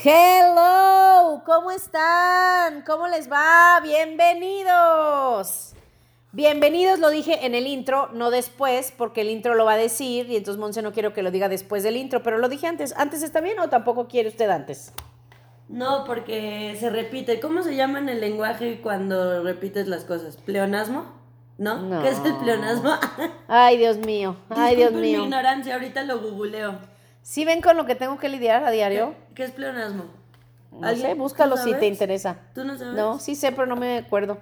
Hello, ¿cómo están? ¿Cómo les va? Bienvenidos. Bienvenidos, lo dije en el intro, no después, porque el intro lo va a decir y entonces Monse no quiero que lo diga después del intro, pero lo dije antes. ¿Antes está bien o tampoco quiere usted antes? No, porque se repite. ¿Cómo se llama en el lenguaje cuando repites las cosas? ¿Pleonasmo? ¿No? No. ¿Qué es el pleonasmo? Ay, Dios mío, ay, Dios mío. mi ignorancia, ahorita lo googleo. ¿Sí ven con lo que tengo que lidiar a diario? ¿Qué es pleonasmo? No sé, búscalo ¿Tú si te interesa. ¿Tú no sabes? No, sí sé, pero no me acuerdo.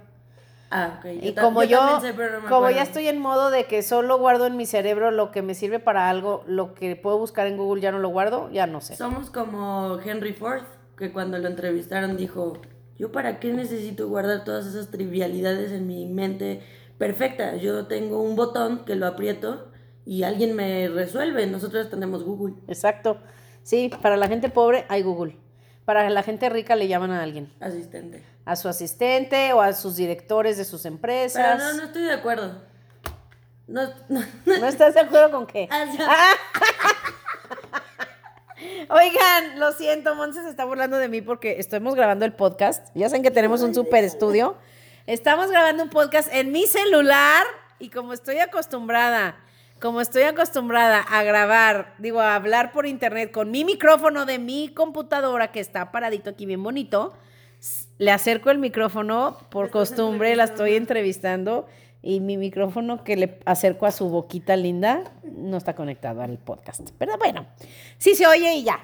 Ah, ok. Y ta- como yo, también sé, no como ya estoy en modo de que solo guardo en mi cerebro lo que me sirve para algo, lo que puedo buscar en Google ya no lo guardo, ya no sé. Somos como Henry Ford, que cuando lo entrevistaron dijo, yo para qué necesito guardar todas esas trivialidades en mi mente perfecta. Yo tengo un botón que lo aprieto y alguien me resuelve. Nosotros tenemos Google. Exacto. Sí, para la gente pobre hay Google. Para la gente rica le llaman a alguien, Asistente. a su asistente o a sus directores de sus Pero empresas. no, no estoy de acuerdo. No, no, ¿No estás de acuerdo con qué? Ah. Oigan, lo siento, Monse se está burlando de mí porque estamos grabando el podcast. Ya saben que tenemos un super estudio. Estamos grabando un podcast en mi celular y como estoy acostumbrada, como estoy acostumbrada a grabar, digo, a hablar por internet con mi micrófono de mi computadora que está paradito aquí bien bonito, le acerco el micrófono por costumbre, la estoy entrevistando y mi micrófono que le acerco a su boquita linda no está conectado al podcast. Pero bueno, sí se oye y ya.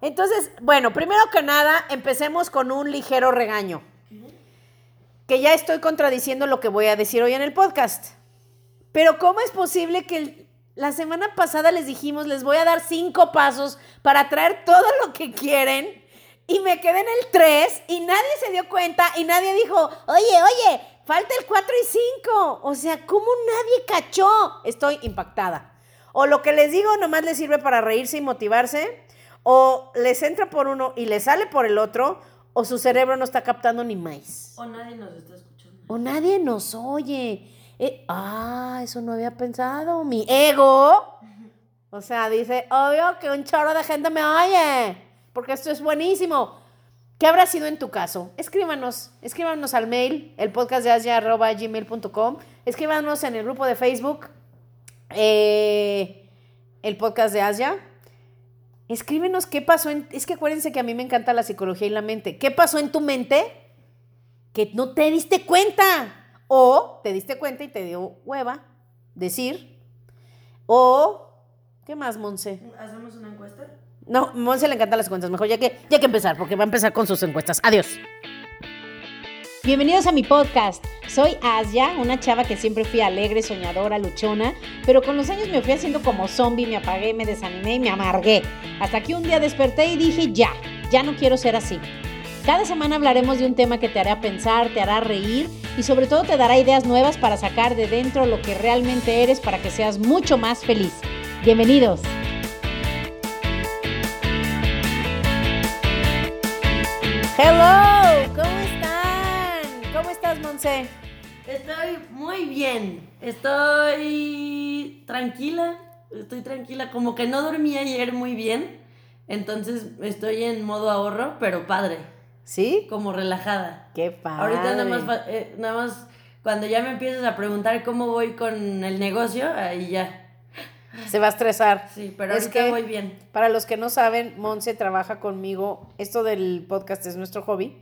Entonces, bueno, primero que nada, empecemos con un ligero regaño. Que ya estoy contradiciendo lo que voy a decir hoy en el podcast. Pero ¿cómo es posible que el- la semana pasada les dijimos, les voy a dar cinco pasos para traer todo lo que quieren? Y me quedé en el 3 y nadie se dio cuenta y nadie dijo, oye, oye, falta el 4 y 5. O sea, ¿cómo nadie cachó? Estoy impactada. O lo que les digo nomás les sirve para reírse y motivarse, o les entra por uno y les sale por el otro, o su cerebro no está captando ni más. O nadie nos está escuchando. O nadie nos oye. Eh, ah, eso no había pensado. Mi ego. O sea, dice, obvio que un chorro de gente me oye. Porque esto es buenísimo. ¿Qué habrá sido en tu caso? Escríbanos, escríbanos al mail, el podcast de. Escríbanos en el grupo de Facebook, eh, el podcast de Asia. Escríbenos qué pasó en... Es que acuérdense que a mí me encanta la psicología y la mente. ¿Qué pasó en tu mente que no te diste cuenta? O te diste cuenta y te dio hueva decir. O... ¿Qué más, Monse? ¿Hacemos una encuesta? No, Monse le encantan las encuestas. Mejor ya que, ya que empezar, porque va a empezar con sus encuestas. Adiós. Bienvenidos a mi podcast. Soy Asia, una chava que siempre fui alegre, soñadora, luchona, pero con los años me fui haciendo como zombie, me apagué, me desanimé y me amargué. Hasta que un día desperté y dije, ya, ya no quiero ser así. Cada semana hablaremos de un tema que te hará pensar, te hará reír y sobre todo te dará ideas nuevas para sacar de dentro lo que realmente eres para que seas mucho más feliz. Bienvenidos. Hello, ¿cómo están? ¿Cómo estás, Monse? Estoy muy bien. Estoy tranquila. Estoy tranquila. Como que no dormí ayer muy bien. Entonces estoy en modo ahorro, pero padre. ¿Sí? Como relajada. Qué padre. Ahorita nada más, eh, nada más cuando ya me empiezas a preguntar cómo voy con el negocio, ahí ya. Se va a estresar. Sí, pero Es que- voy bien. Para los que no saben, Monse trabaja conmigo. Esto del podcast es nuestro hobby,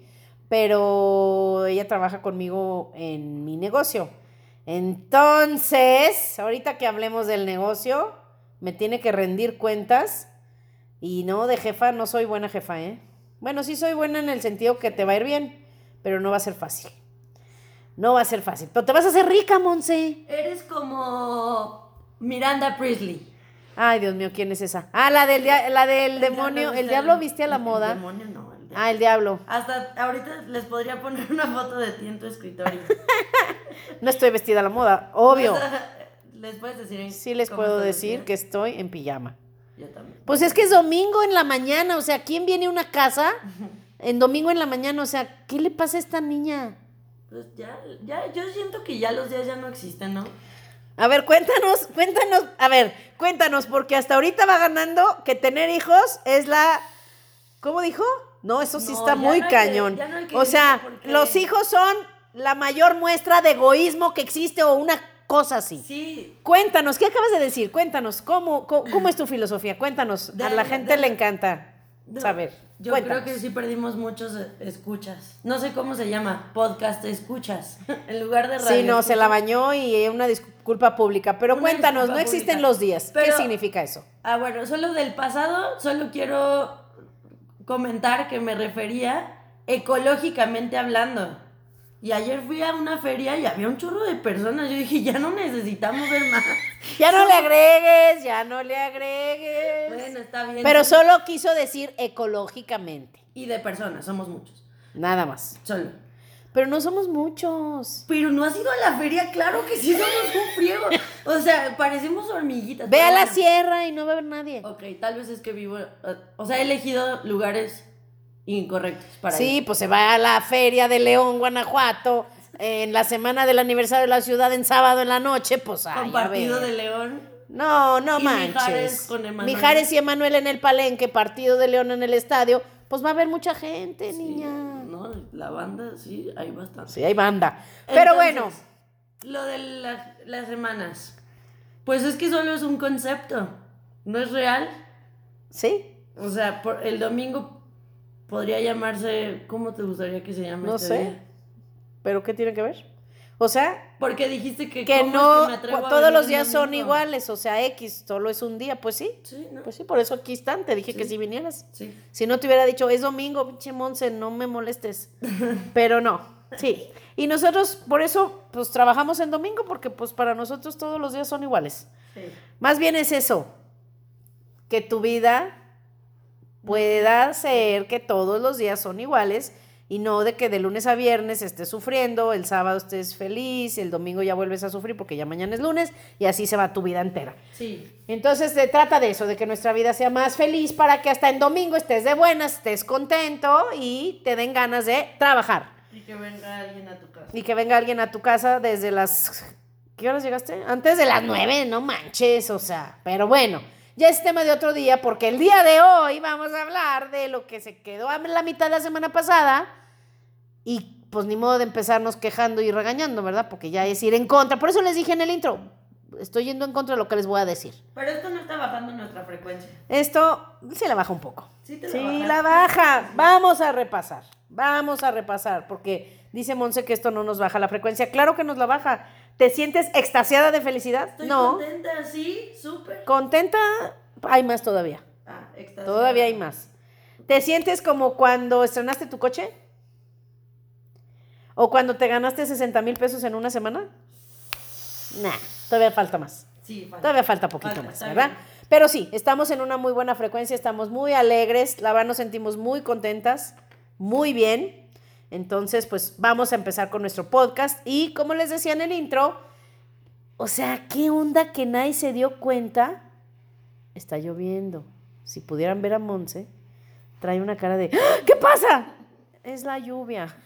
pero ella trabaja conmigo en mi negocio. Entonces, ahorita que hablemos del negocio, me tiene que rendir cuentas. Y no, de jefa, no soy buena jefa, ¿eh? Bueno, sí soy buena en el sentido que te va a ir bien, pero no va a ser fácil. No va a ser fácil. Pero te vas a hacer rica, Monse. Eres como Miranda Priestley. Ay, Dios mío, ¿quién es esa? Ah, la del, la del demonio. El diablo viste a la El moda. demonio no, el diablo. Ah, el diablo. Hasta ahorita les podría poner una foto de ti en tu escritorio. No estoy vestida a la moda, obvio. les puedes decir. Sí les puedo decir que estoy en pijama. Yo también. Pues es que es domingo en la mañana, o sea, ¿quién viene a una casa en domingo en la mañana? O sea, ¿qué le pasa a esta niña? Pues ya, ya, yo siento que ya los días ya no existen, ¿no? A ver, cuéntanos, cuéntanos, a ver, cuéntanos, porque hasta ahorita va ganando que tener hijos es la, ¿cómo dijo? No, eso sí No, está muy no hay que- cañón. no o sea, los hijos son la mayor muestra de egoísmo que existe o una cosa así. Sí, Cuéntanos, ¿qué acabas de decir? Cuéntanos, ¿cómo, cómo, cómo es tu filosofía? Cuéntanos. a la gente le encanta saber. Yo Cuéntanos. creo que sí perdimos muchos eh, escuchas. No sé cómo se llama, podcast escuchas. en lugar de radio. Sí, no, se la bañó y una disculpa pública. Pero Una cuéntanos, no existen pública. los días. ¿Qué significa eso? Ah, bueno, solo del pasado, solo quiero comentar que me refería ecológicamente hablando. Y ayer fui a una feria y había un chorro de personas. Yo dije, ya no necesitamos ver más. Ya no le agregues, ya no le agregues. Bueno, está bien. Pero solo quiso decir ecológicamente. Y de personas, somos muchos. Nada más. Solo. Pero no somos muchos. Pero no has ido a la feria, claro que sí somos un friego. O sea, parecemos hormiguitas. Ve a la sierra y no va a haber nadie. Ok, tal vez es que vivo. eh, O sea, he elegido lugares incorrectos para Sí, ir. pues se va a la feria de León, Guanajuato, en la semana del aniversario de la ciudad en sábado en la noche, pues ay, Con partido de León. No, no Y manches. Mijares con Emanuel. Mijares y Emanuel en el palenque, partido de León en el estadio, pues va a haber mucha gente, niña. No, la banda, sí, hay bastante. Sí, hay banda. Pero Entonces, bueno, Lo de la- las semanas. Pues es que solo es un concepto. No es real. sí, O sea, por, el domingo podría llamarse. ¿Cómo te gustaría que se llame? no este sé. día? ¿Pero qué tiene que ver? O sea, Porque dijiste que. que ¿cómo es no, me todos los días son iguales, o sea, X, solo es un día, pues sí. Sí, ¿no? Pues sí, por eso aquí están, te dije que si vinieras. Sí. Si no te hubiera dicho, es domingo, pinche Monse, no me molestes. Pero no, sí. Y nosotros, por eso, pues trabajamos en domingo, porque pues para nosotros todos los días son iguales. sí. Más bien es eso, que tu vida pueda ser que todos los días son iguales y no de que de lunes a viernes estés sufriendo, el sábado estés feliz, el domingo ya vuelves a sufrir porque ya mañana es lunes y así se va tu vida entera. Sí. Entonces se trata de eso, de que nuestra vida sea más feliz para que hasta en domingo estés de buenas, estés contento y te den ganas de trabajar. Y que venga alguien a tu casa. Y que venga alguien a tu casa desde las... ¿Qué horas llegaste? Antes de las nueve, no manches, o sea, pero bueno, ya es tema de otro día porque el día de hoy vamos a hablar de lo que se quedó a la mitad de la semana pasada y pues ni modo de empezarnos quejando y regañando, ¿verdad? Porque ya es ir en contra. Por eso les dije en el intro, estoy yendo en contra de lo que les voy a decir. Pero esto no está bajando nuestra frecuencia. Esto se la baja un poco. Sí te la Sí, baja. la baja. Vamos a repasar. Vamos a repasar, porque dice Monse que esto no nos baja la frecuencia. Claro que nos la baja. ¿Te sientes extasiada de felicidad? Estoy no. contenta, sí, súper. Contenta, hay más todavía. Ah, extasiada. Todavía hay más. ¿Te sientes como cuando estrenaste tu coche? ¿O cuando te ganaste 60 mil pesos en una semana? Nah, todavía falta más. Sí, falta. Todavía falta poquito Falta, más, ¿verdad? bien. Pero sí, estamos en una muy buena frecuencia, estamos muy alegres, la verdad nos sentimos muy contentas, muy bien. Entonces, pues vamos a empezar con nuestro podcast y como les decía en el intro, o sea, ¿qué onda que nadie se dio cuenta? Está lloviendo. Si pudieran ver a Monse, trae una cara de ¡Ah! ¿qué pasa? Es la lluvia.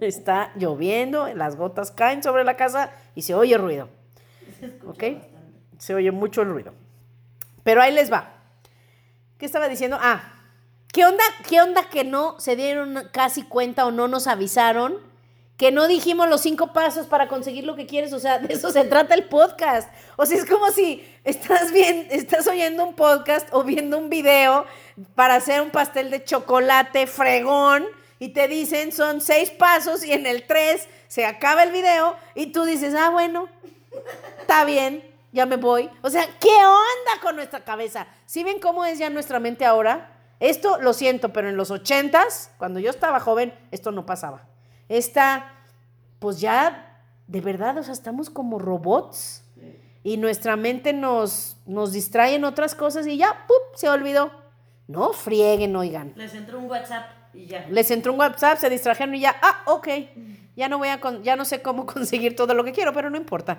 Está lloviendo, las gotas caen sobre la casa y se oye ruido. ¿Ok? Se oye mucho el ruido. Pero ahí les va. ¿Qué estaba diciendo? Ah, ¿qué onda, qué onda que no se dieron casi cuenta o no nos avisaron? Que no dijimos los cinco pasos para conseguir lo que quieres. O sea, de eso se trata el podcast. O sea, es como si estás bien, estás oyendo un podcast o viendo un video para hacer un pastel de chocolate fregón y te dicen son seis pasos y en el tres se acaba el video y tú dices, ah, bueno, está bien, ya me voy. O sea, ¿qué onda con nuestra cabeza? ¿Sí ven cómo es ya nuestra mente ahora? Esto lo siento, pero en los ochentas, cuando yo estaba joven, esto no pasaba. Esta, pues ya, de verdad, o sea, estamos como robots y nuestra mente nos, nos distrae en otras cosas y ya, ¡pup! se olvidó. No frieguen, oigan. Les entró un WhatsApp y ya. Les entró un WhatsApp, se distrajeron y ya, ah, ok, ya no voy a, con- ya no sé cómo conseguir todo lo que quiero, pero no importa.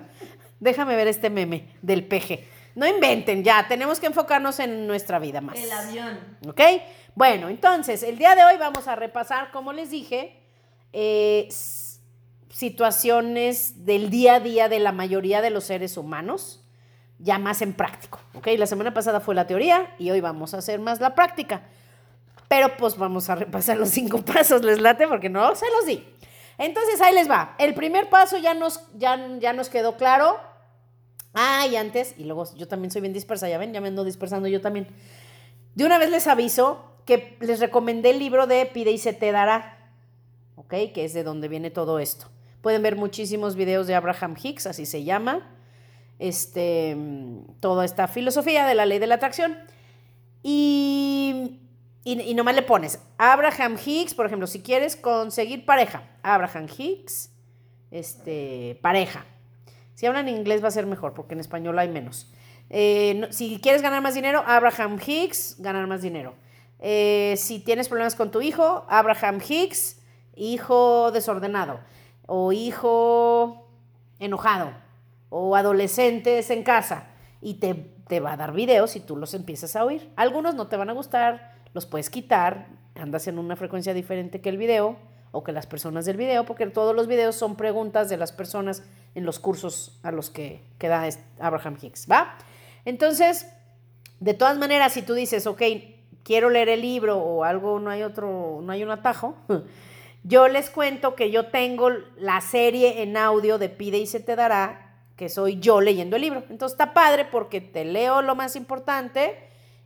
Déjame ver este meme del peje. No inventen, ya, tenemos que enfocarnos en nuestra vida más. El avión. ¿Ok? Bueno, entonces, el día de hoy vamos a repasar, como les dije, eh, situaciones del día a día de la mayoría de los seres humanos, ya más en práctico. ¿Ok? La semana pasada fue la teoría y hoy vamos a hacer más la práctica. Pero pues vamos a repasar los cinco pasos, les late, porque no se los di. Entonces ahí les va. El primer paso ya nos, ya, ya nos quedó claro. Ah, y antes, y luego yo también soy bien dispersa, ya ven, ya me ando dispersando yo también. De una vez les aviso que les recomendé el libro de Pide y se te dará, ¿ok? Que es de donde viene todo esto. Pueden ver muchísimos videos de Abraham Hicks, así se llama, este, toda esta filosofía de la ley de la atracción. Y, y, y nomás le pones Abraham Hicks, por ejemplo, si quieres conseguir pareja, Abraham Hicks, este, pareja. Si hablan inglés va a ser mejor, porque en español hay menos. Eh, si quieres ganar más dinero, Abraham Hicks, ganar más dinero. Eh, si tienes problemas con tu hijo, Abraham Hicks, hijo desordenado, o hijo enojado, o adolescentes en casa, y te, te va a dar videos y tú los empiezas a oír. Algunos no te van a gustar, los puedes quitar, andas en una frecuencia diferente que el video o que las personas del video, porque todos los videos son preguntas de las personas en los cursos a los que, que da Abraham Hicks, ¿va? Entonces, de todas maneras, si tú dices, ok, quiero leer el libro o algo, no hay otro, no hay un atajo, yo les cuento que yo tengo la serie en audio de Pide y se te dará, que soy yo leyendo el libro. Entonces está padre porque te leo lo más importante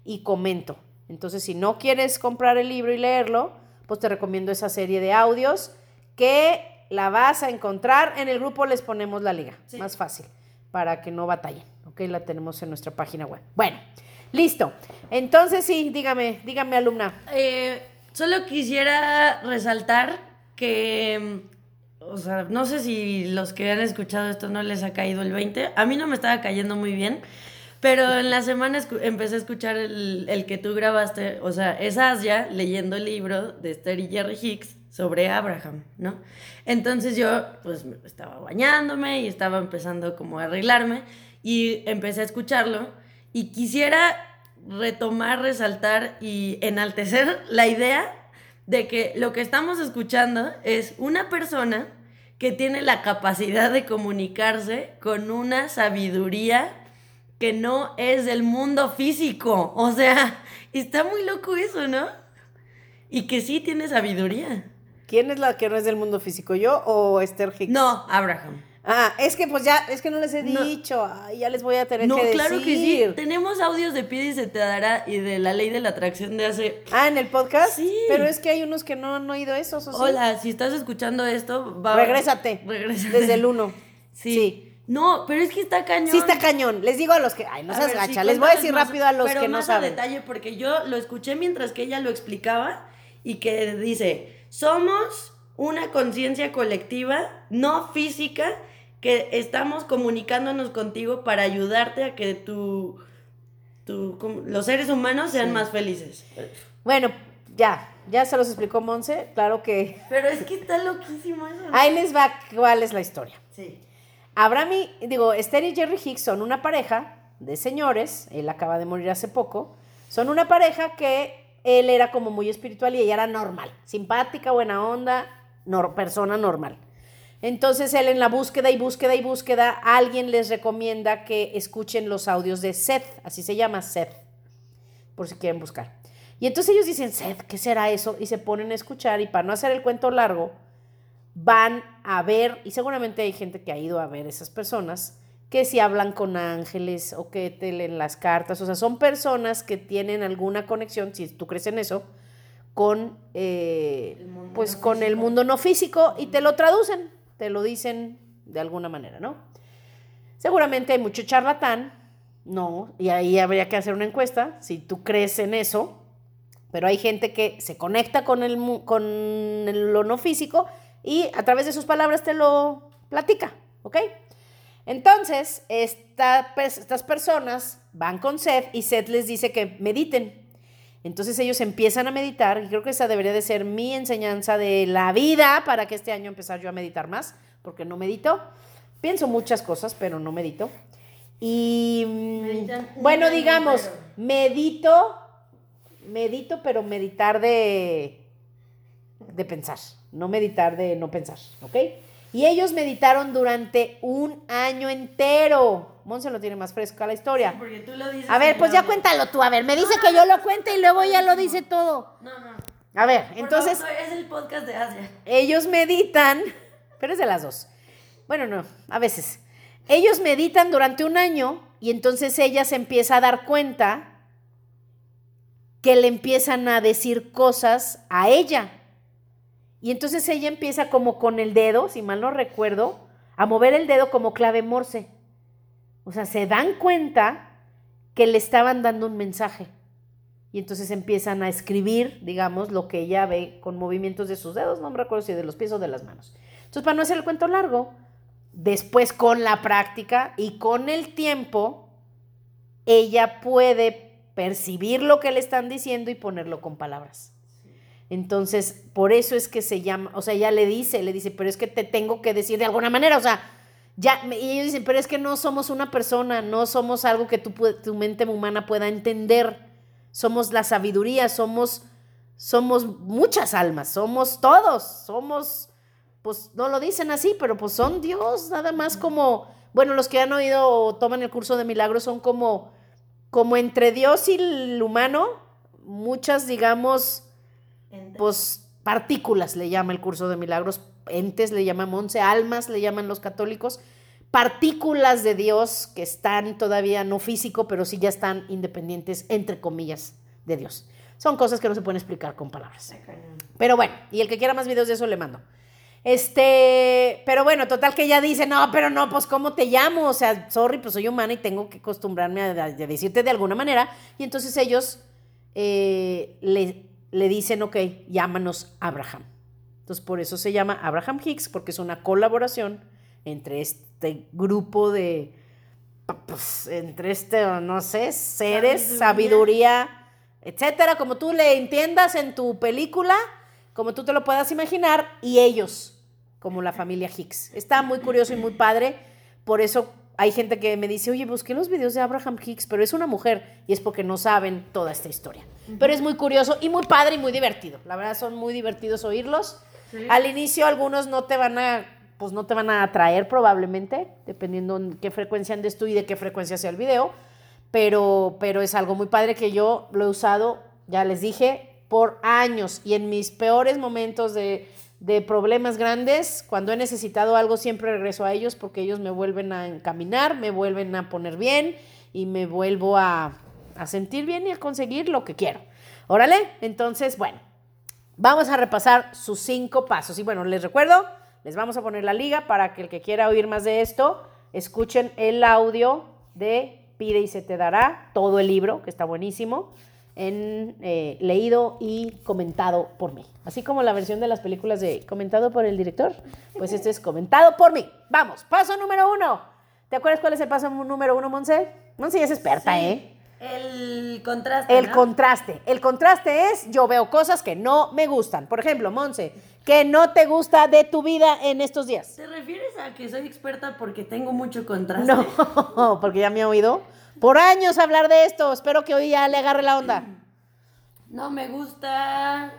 y comento. Entonces, si no quieres comprar el libro y leerlo, pues te recomiendo esa serie de audios que la vas a encontrar en el grupo, les ponemos la liga, sí. más fácil, para que no batallen, ¿ok? La tenemos en nuestra página web. Bueno, listo. Entonces, sí, dígame, dígame, alumna. Eh, solo quisiera resaltar que, o sea, no sé si los que han escuchado esto no les ha caído el 20, a mí no me estaba cayendo muy bien. Pero en la semana empecé a escuchar el, el, que tú grabaste, o sea, es Asia leyendo el libro de Esther y Jerry Hicks sobre Abraham, ¿no? Entonces yo, pues, estaba bañándome y estaba empezando como a arreglarme y empecé a escucharlo y quisiera retomar, resaltar y enaltecer la idea de que lo que estamos escuchando es una persona que tiene la capacidad de comunicarse con una sabiduría que no es del mundo físico. O sea, está muy loco eso, ¿no? Y que sí tiene sabiduría. ¿Quién es la que no es del mundo físico? ¿Yo o Esther Hicks? No, Abraham. Ah, es que pues ya, es que no les he dicho, no. Ay, ya les voy a tener no, que decir. No, claro que sí. Tenemos audios de Pide y se te dará y de la ley de la atracción de hace... Ah, ¿en el podcast? Sí. Pero es que hay unos que no han oído eso, ¿o Hola, si estás escuchando esto, va... Regrésate. Regrésate. Desde el uno. sí. sí. No, pero es que está cañón. Sí está cañón. Les digo a los que, ay, no seas gacha. Sí, les voy a decir más, rápido a los pero que no más saben. a detalle porque yo lo escuché mientras que ella lo explicaba y que dice, "Somos una conciencia colectiva, no física, que estamos comunicándonos contigo para ayudarte a que tu, tu los seres humanos sean sí. más felices." Bueno, ya, ya se los explicó Monse, claro que Pero es que está loquísimo eso. ¿no? Ahí les va cuál es la historia. Sí. Abraham y, digo, Esther y Jerry Hicks son una pareja de señores, él acaba de morir hace poco, son una pareja que él era como muy espiritual y ella era normal, simpática, buena onda, persona normal. Entonces él en la búsqueda y búsqueda y búsqueda, alguien les recomienda que escuchen los audios de Seth, así se llama Seth, por si quieren buscar. Y entonces ellos dicen, Seth, ¿qué será eso? Y se ponen a escuchar y para no hacer el cuento largo, van a ver, y seguramente hay gente que ha ido a ver esas personas, que si hablan con ángeles o que te leen las cartas, o sea, son personas que tienen alguna conexión, si tú crees en eso, con, eh, pues, no con físico. el mundo no físico y te lo traducen, te lo dicen de alguna manera, ¿no? Seguramente hay mucho charlatán, no, y ahí habría que hacer una encuesta, si tú crees en eso, pero hay gente que se conecta con, el, con el, lo no físico y a través de sus palabras te lo platica, ¿ok? Entonces, esta, estas personas van con Seth y Seth les dice que mediten. Entonces ellos empiezan a meditar y creo que esa debería de ser mi enseñanza de la vida para que este año empezar yo a meditar más, porque no medito. Pienso muchas cosas, pero no medito. Y Meditan bueno, digamos, medito, medito, pero meditar de, de pensar no meditar de no pensar, ¿ok? Y ellos meditaron durante un año entero. Monse lo tiene más fresca la historia. Porque tú lo dices. A ver, pues ya cuéntalo tú. A ver, me dice que yo lo cuente y luego ya lo dice todo. No, no. A ver, Por entonces favor, es el podcast de Asia. ellos meditan, pero es de las dos. Bueno, no, a veces. Ellos meditan durante un año y entonces ella se empieza a dar cuenta que le empiezan a decir cosas a ella. Y entonces ella empieza como con el dedo, si mal no recuerdo, a mover el dedo como clave morse. O sea, se dan cuenta que le estaban dando un mensaje. Y entonces empiezan a escribir, digamos, lo que ella ve con movimientos de sus dedos, no me recuerdo si de los pies o de las manos. Entonces, para no hacer el cuento largo, después con la práctica y con el tiempo, ella puede percibir lo que le están diciendo y ponerlo con palabras. Entonces, por eso es que se llama, o sea, ella le dice, le dice, pero es que te tengo que decir de alguna manera, o sea, ya, y ellos dicen, pero es que no somos una persona, no somos algo que tu, tu mente humana pueda entender, somos la sabiduría, somos, somos muchas almas, somos todos, somos, pues no lo dicen así, pero pues son Dios, nada más como, bueno, los que han oído o toman el curso de milagros son como, como entre Dios y el humano, muchas, digamos, Pues partículas le llama el curso de milagros, entes le llaman once, almas le llaman los católicos, partículas de Dios que están todavía no físico, pero sí ya están independientes, entre comillas, de Dios. Son cosas que no se pueden explicar con palabras. Pero bueno, y el que quiera más videos de eso le mando. Este, pero bueno, total que ella dice, no, pero no, pues ¿cómo te llamo? O sea, sorry, pues soy humana y tengo que acostumbrarme a, a decirte de alguna manera. Y entonces ellos eh, le, le dicen, ok, llámanos Abraham. Entonces por eso se llama Abraham Hicks, porque es una colaboración entre este grupo de, pues, entre este, no sé, seres, Sabiduría. sabiduría, etcétera, como tú le entiendas en tu película, como tú te lo puedas imaginar, y ellos, como la familia Hicks. Está muy curioso y muy padre, por eso hay gente que me dice, oye, busqué los videos de Abraham Hicks, pero es una mujer, y es porque no saben toda esta historia. Pero es muy curioso y muy padre y muy divertido. La verdad son muy divertidos oírlos. Sí. Al inicio algunos no te van a, pues no te van a atraer probablemente, dependiendo en qué frecuencia andes tú y de qué frecuencia sea el video, pero, pero es algo muy padre que yo lo he usado, ya les dije, por años y en mis peores momentos de, de problemas grandes, cuando he necesitado algo, siempre regreso a ellos porque ellos me vuelven a encaminar, me vuelven a poner bien y me vuelvo a, a sentir bien y a conseguir lo que quiero. Órale, entonces, bueno, Vamos a repasar sus cinco pasos. Y bueno, les recuerdo, les vamos a poner la liga para que el que quiera oír más de esto, escuchen el audio de Pide y se te dará, todo el libro, que está buenísimo, en, eh, leído y comentado por mí. Así como la versión de las películas de comentado por el director, pues este es comentado por mí. Vamos, paso número uno. ¿Te acuerdas cuál es el paso número uno, Monse? Monse ya es experta, Sí, ¿eh? El contraste. El ¿no? contraste. El contraste es yo veo cosas que no me gustan. Por ejemplo, Monse, que no te gusta de tu vida en estos días. ¿Te refieres a que soy experta porque tengo mucho contraste? No, porque ya me ha oído por años hablar de esto. Espero que hoy ya le agarre la onda. No me gusta.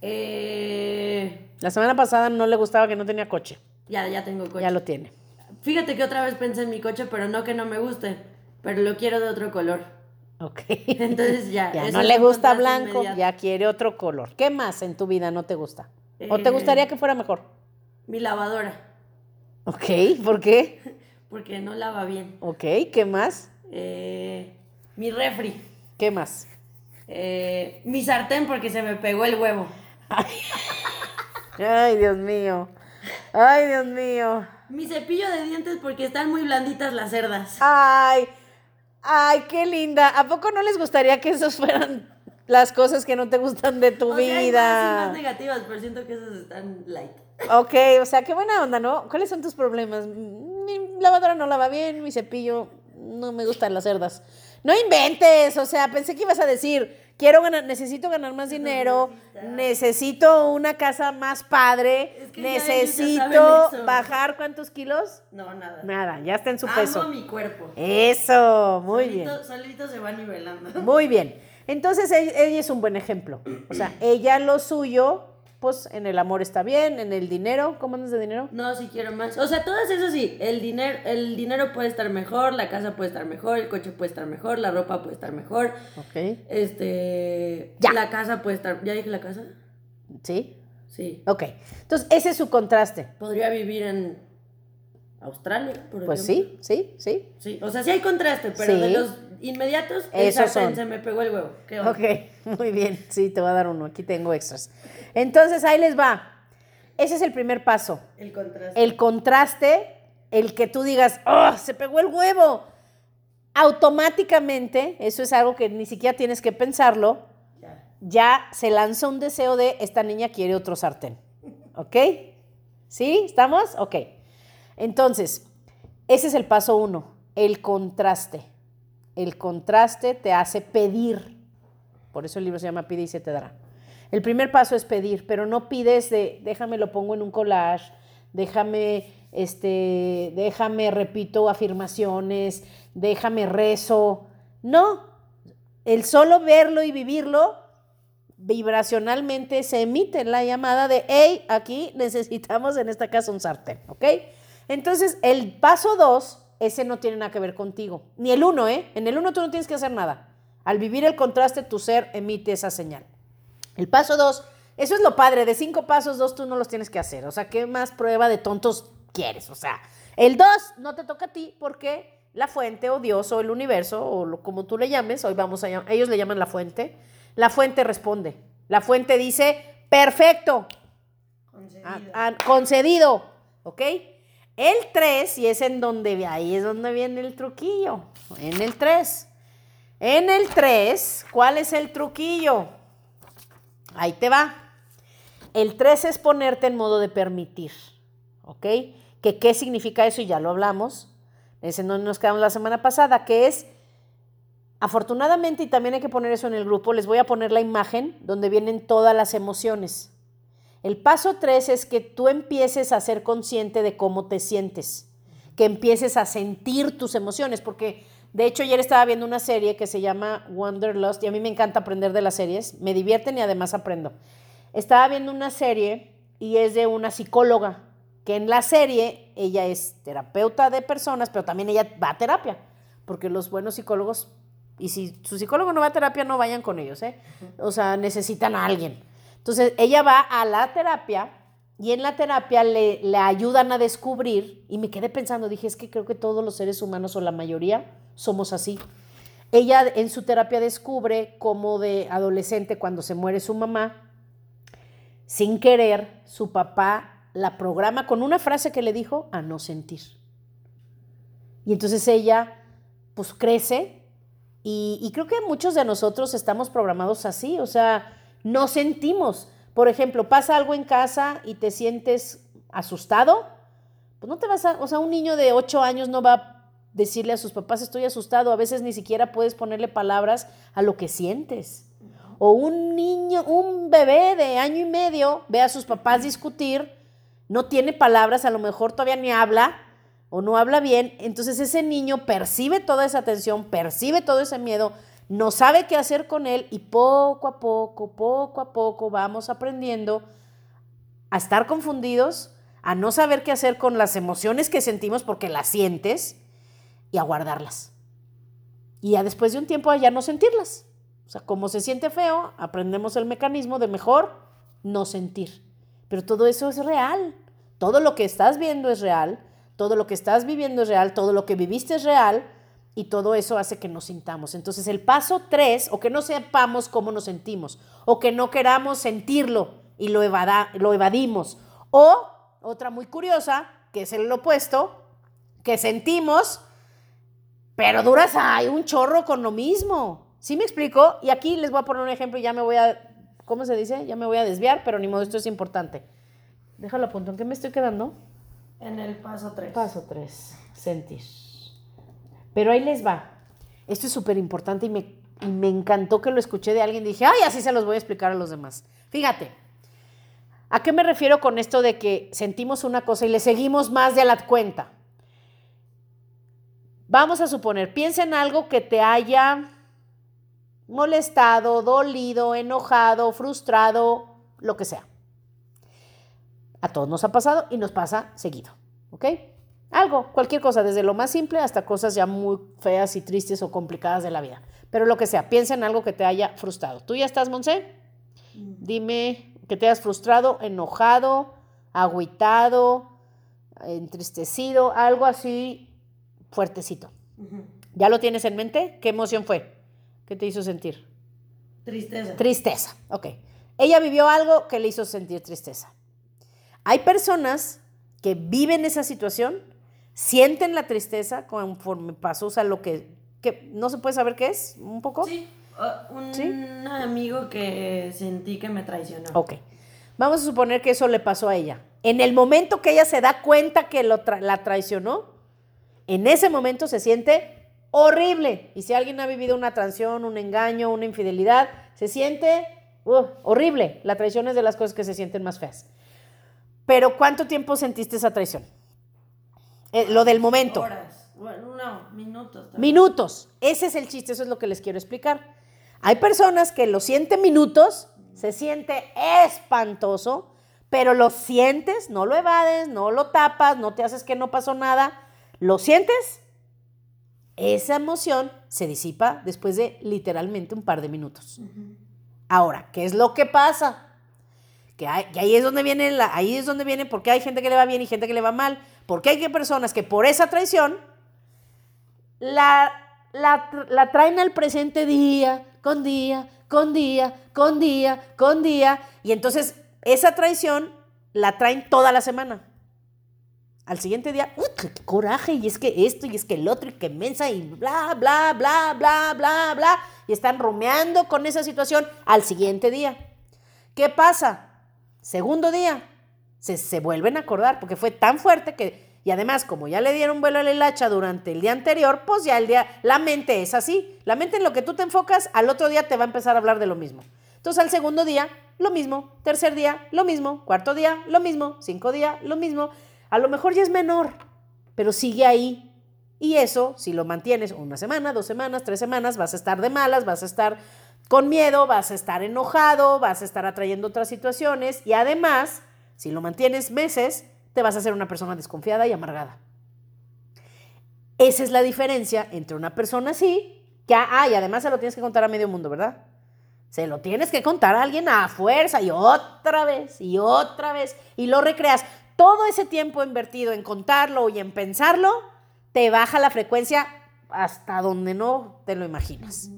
Eh, La semana pasada no le gustaba que no tenía coche. ya, ya tengo coche. Ya lo tiene. Fíjate que otra vez pensé en mi coche, pero no que no me guste, pero lo quiero de otro color. Ok. Entonces ya. Ya no le gusta blanco, inmediato. ya quiere otro color. ¿Qué más en tu vida no te gusta? ¿O te Eh. gustaría que fuera mejor? Mi lavadora, Ok, ¿por qué? porque no lava bien. Ok, ¿qué más? Eh, mi refri. ¿Qué más? Eh, mi sartén, porque se me pegó el huevo. Ay, Dios mío. Ay, Dios mío. Mi cepillo de dientes, porque están muy blanditas las cerdas. Ay, ay, qué linda. ¿A poco no les gustaría que esos fueran las cosas que no te gustan de tu O sea, hay más y vida? más negativas, pero siento que esas están light. Ok, o sea, qué buena onda, ¿no? ¿Cuáles son tus problemas? Mi lavadora no lava bien, mi cepillo no me gustan las cerdas. No inventes, o sea, pensé que ibas a decir, quiero ganar, necesito ganar más dinero, necesito una casa más padre, Es que necesito bajar cuántos kilos? No, nada. Nada, ya está en su Amo peso. mi cuerpo. Eso, muy bien. Solito- Solito se va nivelando. Muy bien. Entonces, e- ella es un buen ejemplo. O sea, ella lo suyo, pues en el amor está bien, en el dinero, ¿cómo andas de dinero? No, si quiero más. O sea, todas eso sí. El dinero, el dinero puede estar mejor, la casa puede estar mejor, el coche puede estar mejor, la ropa puede estar mejor. Ok. Este. Ya. La casa puede estar. ¿Ya dije la casa? ¿Sí? Sí. Ok. Entonces, ese es su contraste. Podría vivir en Australia, por Pues ejemplo. sí, sí, sí. Sí. O sea, sí hay contraste, pero Sí. de los inmediatos, Esos son. se me pegó el huevo. ¿Qué? Ok, muy bien. Sí, te voy a dar uno. Aquí tengo extras. Entonces, ahí les va. Ese es el primer paso. El contraste. El contraste, el que tú digas, ¡oh, se pegó el huevo! Automáticamente, eso es algo que ni siquiera tienes que pensarlo, Ya. ya se lanza un deseo de esta niña quiere otro sartén. ¿Ok? ¿Sí? ¿Estamos? Ok. Entonces, ese es el paso uno, el contraste. El contraste te hace pedir. Por eso el libro se llama Pide y se te dará. El primer paso es pedir, pero no pides de déjame lo pongo en un collage, déjame, este, déjame repito afirmaciones, déjame rezo. No, el solo verlo y vivirlo vibracionalmente se emite la llamada de, hey, aquí necesitamos en esta casa un sartén, ¿ok? Entonces, el paso dos, ese no tiene nada que ver contigo. Ni el uno, ¿eh? En el uno tú no tienes que hacer nada. Al vivir el contraste, tu ser emite esa señal. El paso dos, eso es lo padre, de cinco pasos, dos tú no los tienes que hacer. O sea, ¿qué más prueba de tontos quieres? O sea, el dos no te toca a ti porque la fuente o Dios o el universo o lo- como tú le llames, hoy vamos a ellos le llaman la fuente, la fuente responde. La fuente dice, perfecto, Concedido. Ah, ah, concedido, ¿ok? El 3, y es en donde, ahí es donde viene el truquillo, en el 3. En el 3, ¿cuál es el truquillo? Ahí te va. El 3 es ponerte en modo de permitir, ¿ok? Que qué significa eso y ya lo hablamos. Ese no nos quedamos la semana pasada, que es, afortunadamente, y también hay que poner eso en el grupo, les voy a poner la imagen donde vienen todas las emociones. El paso 3 es que tú empieces a ser consciente de cómo te sientes, que empieces a sentir tus emociones, porque de hecho ayer estaba viendo una serie que se llama Wanderlust y a mí me encanta aprender de las series, me divierten y además aprendo. Estaba viendo una serie y es de una psicóloga, que en la serie ella es terapeuta de personas, pero también ella va a terapia, porque los buenos psicólogos, y si su psicólogo no va a terapia, no vayan con ellos, ¿eh? O sea, necesitan a alguien. Entonces, ella va a la terapia y en la terapia le, le ayudan a descubrir, y me quedé pensando, dije, es que creo que todos los seres humanos o la mayoría somos así. Ella en su terapia descubre cómo de adolescente, cuando se muere su mamá, sin querer, su papá la programa con una frase que le dijo a no sentir. Y entonces ella, pues crece y, y creo que muchos de nosotros estamos programados así, o sea, no sentimos. Por ejemplo, pasa algo en casa y te sientes asustado, pues no te vas a, o sea, un niño de 8 años no va a decirle a sus papás estoy asustado, a veces ni siquiera puedes ponerle palabras a lo que sientes. O un niño, un bebé de año y medio ve a sus papás discutir, no tiene palabras, a lo mejor todavía ni habla o no habla bien, entonces ese niño percibe toda esa tensión, percibe todo ese miedo, no sabe qué hacer con él y poco a poco, poco a poco vamos aprendiendo a estar confundidos, a no saber qué hacer con las emociones que sentimos porque las sientes y a guardarlas. Y a después de un tiempo ya no sentirlas. O sea, como se siente feo, aprendemos el mecanismo de mejor no sentir. Pero todo eso es real. Todo lo que estás viendo es real, todo lo que estás viviendo es real, todo lo que viviste es real y todo eso hace que nos sintamos. Entonces el paso tres, o que no sepamos cómo nos sentimos, o que no queramos sentirlo y lo, evada- lo evadimos, o otra muy curiosa, que es el opuesto, que sentimos, pero duras ay, un chorro con lo mismo. ¿Sí me explico? Y aquí les voy a poner un ejemplo y ya me voy a, ¿cómo se dice? Ya me voy a desviar, pero ni modo, esto es importante. Déjalo a punto, ¿en qué me estoy quedando? En el paso 3. Paso 3, sentir. Pero ahí les va. Esto es súper importante y me, encantó que lo escuché de alguien. Dije, ay, así se los voy a explicar a los demás. Fíjate, ¿a qué me refiero con esto de que sentimos una cosa y le seguimos más de la cuenta? Vamos a suponer, piensa en algo que te haya molestado, dolido, enojado, frustrado, lo que sea. A todos nos ha pasado y nos pasa seguido, ¿ok? Algo, cualquier cosa, desde lo más simple hasta cosas ya muy feas y tristes o complicadas de la vida. Pero lo que sea, piensa en algo que te haya frustrado. ¿Tú ya estás, Monse? Dime que te hayas frustrado, enojado, agüitado, entristecido, algo así fuertecito. ¿Ya lo tienes en mente? ¿Qué emoción fue? ¿Qué te hizo sentir? Tristeza. Tristeza, ok. Ella vivió algo que le hizo sentir tristeza. Hay personas que viven esa situación, sienten la tristeza conforme pasó, o sea, lo que, que no se puede saber qué es, un poco. Sí, uh, un amigo que sentí que me traicionó. Ok. Vamos a suponer que eso le pasó a ella. En el momento que ella se da cuenta que lo la traicionó, en ese momento se siente horrible. Y si alguien ha vivido una traición, un engaño, una infidelidad, se siente uh, horrible. La traición es de las cosas que se sienten más feas. Pero ¿cuánto tiempo sentiste esa traición? Eh, lo del momento. Horas. Bueno, no, minutos. También. Minutos. Ese es el chiste, eso es lo que les quiero explicar. Hay personas que lo sienten minutos, se siente espantoso, pero lo sientes, no lo evades, no lo tapas, no te haces que no pasó nada, lo sientes, esa emoción se disipa después de literalmente un par de minutos. Ahora, ¿qué es lo que pasa? Que, ahí es donde viene, la, ahí es donde viene porque hay gente que le va bien y gente que le va mal, porque hay personas que por esa traición la, la, traen al presente día con día, con día, con día, con día, y entonces esa traición la traen toda la semana. Al siguiente día, qué coraje! Y es que esto, y es que el otro, y que mensa, y bla, bla, bla, bla, bla, bla. Y están romeando con esa situación al siguiente día. ¿Qué pasa? Segundo día, se, vuelven a acordar, porque fue tan fuerte que y además, como ya le dieron vuelo a la hilacha durante el día anterior, pues ya el día, la mente es así. La mente en lo que tú te enfocas, al otro día te va a empezar a hablar de lo mismo. Entonces al segundo día, lo mismo. Tercer día, lo mismo. Cuarto día, lo mismo. Cinco días, lo mismo. A lo mejor ya es menor, pero sigue ahí. Y eso, si lo mantienes una semana, dos semanas, tres semanas, vas a estar de malas, vas a estar con miedo, vas a estar enojado, vas a estar atrayendo otras situaciones y además, si lo mantienes meses, te vas a hacer una persona desconfiada y amargada. Esa es la diferencia entre una persona así, que, ah, además se lo tienes que contar a medio mundo, ¿verdad? Se lo tienes que contar a alguien a fuerza y otra vez y otra vez y lo recreas. Todo ese tiempo invertido en contarlo y en pensarlo, te baja la frecuencia hasta donde no te lo imaginas.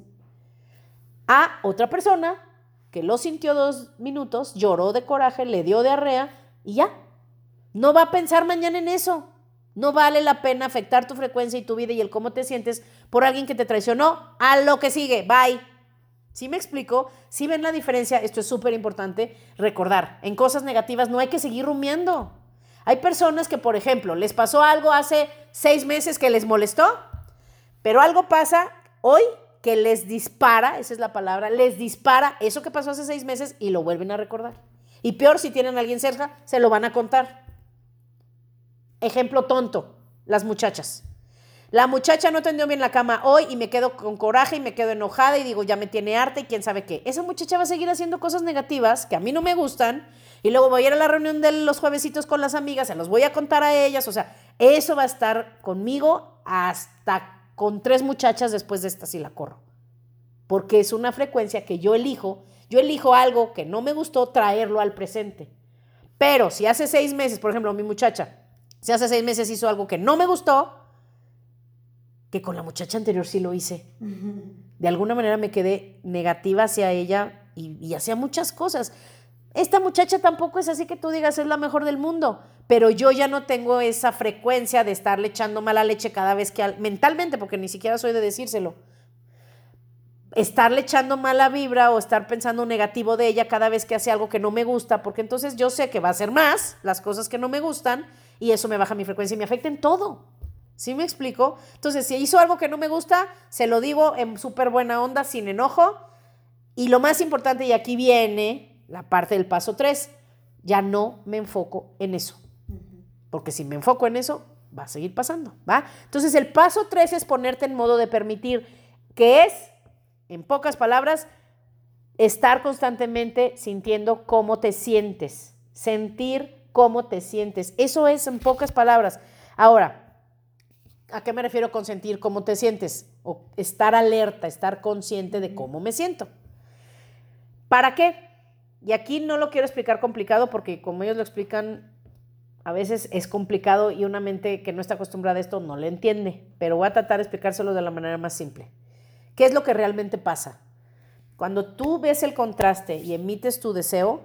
A otra persona que lo sintió dos minutos, lloró de coraje, le dio diarrea y ya, no va a pensar mañana en eso. No vale la pena afectar tu frecuencia y tu vida y el cómo te sientes por alguien que te traicionó. A lo que sigue. Bye. ¿Sí me explico? Si ven la diferencia, esto es súper importante recordar. En cosas negativas no hay que seguir rumiando. Hay personas que, por ejemplo, les pasó algo hace seis meses que les molestó, pero algo pasa hoy que les dispara, esa es la palabra, les dispara eso que pasó hace seis meses y lo vuelven a recordar. Y peor, si tienen a alguien cerca, se lo van a contar. Ejemplo tonto, las muchachas. La muchacha no tendió bien la cama hoy y me quedo con coraje y me quedo enojada y digo, ya me tiene harta y quién sabe qué. Esa muchacha va a seguir haciendo cosas negativas que a mí no me gustan y luego voy a ir a la reunión de los juevesitos con las amigas, se los voy a contar a ellas, o sea, eso va a estar conmigo hasta con tres muchachas después de esta si la corro. Porque es una frecuencia que yo elijo, yo elijo algo que no me gustó traerlo al presente. Pero si hace seis meses, por ejemplo, mi muchacha, si hace seis meses hizo algo que no me gustó, que con la muchacha anterior sí lo hice. De alguna manera me quedé negativa hacia ella y, hacia muchas cosas. Esta muchacha tampoco es así que tú digas es la mejor del mundo, pero yo ya no tengo esa frecuencia de estarle echando mala leche cada vez que, mentalmente, porque ni siquiera soy de decírselo, estarle echando mala vibra o estar pensando negativo de ella cada vez que hace algo que no me gusta, porque entonces yo sé que va a hacer más las cosas que no me gustan y eso me baja mi frecuencia y me afecta en todo. ¿Sí me explico? Entonces, si hizo algo que no me gusta, se lo digo en súper buena onda, sin enojo. Y lo más importante, y aquí viene la parte del paso 3, ya no me enfoco en eso. Porque si me enfoco en eso, va a seguir pasando, ¿va? Entonces, el paso 3 es ponerte en modo de permitir, que es, en pocas palabras, estar constantemente sintiendo cómo te sientes, sentir cómo te sientes. Eso es en pocas palabras. Ahora, ¿a qué me refiero con sentir cómo te sientes? O estar alerta, estar consciente de cómo me siento. ¿Para qué? Y aquí no lo quiero explicar complicado porque como ellos lo explican, a veces es complicado y una mente que no está acostumbrada a esto no lo entiende, pero voy a tratar de explicárselo de la manera más simple. ¿Qué es lo que realmente pasa? Cuando tú ves el contraste y emites tu deseo,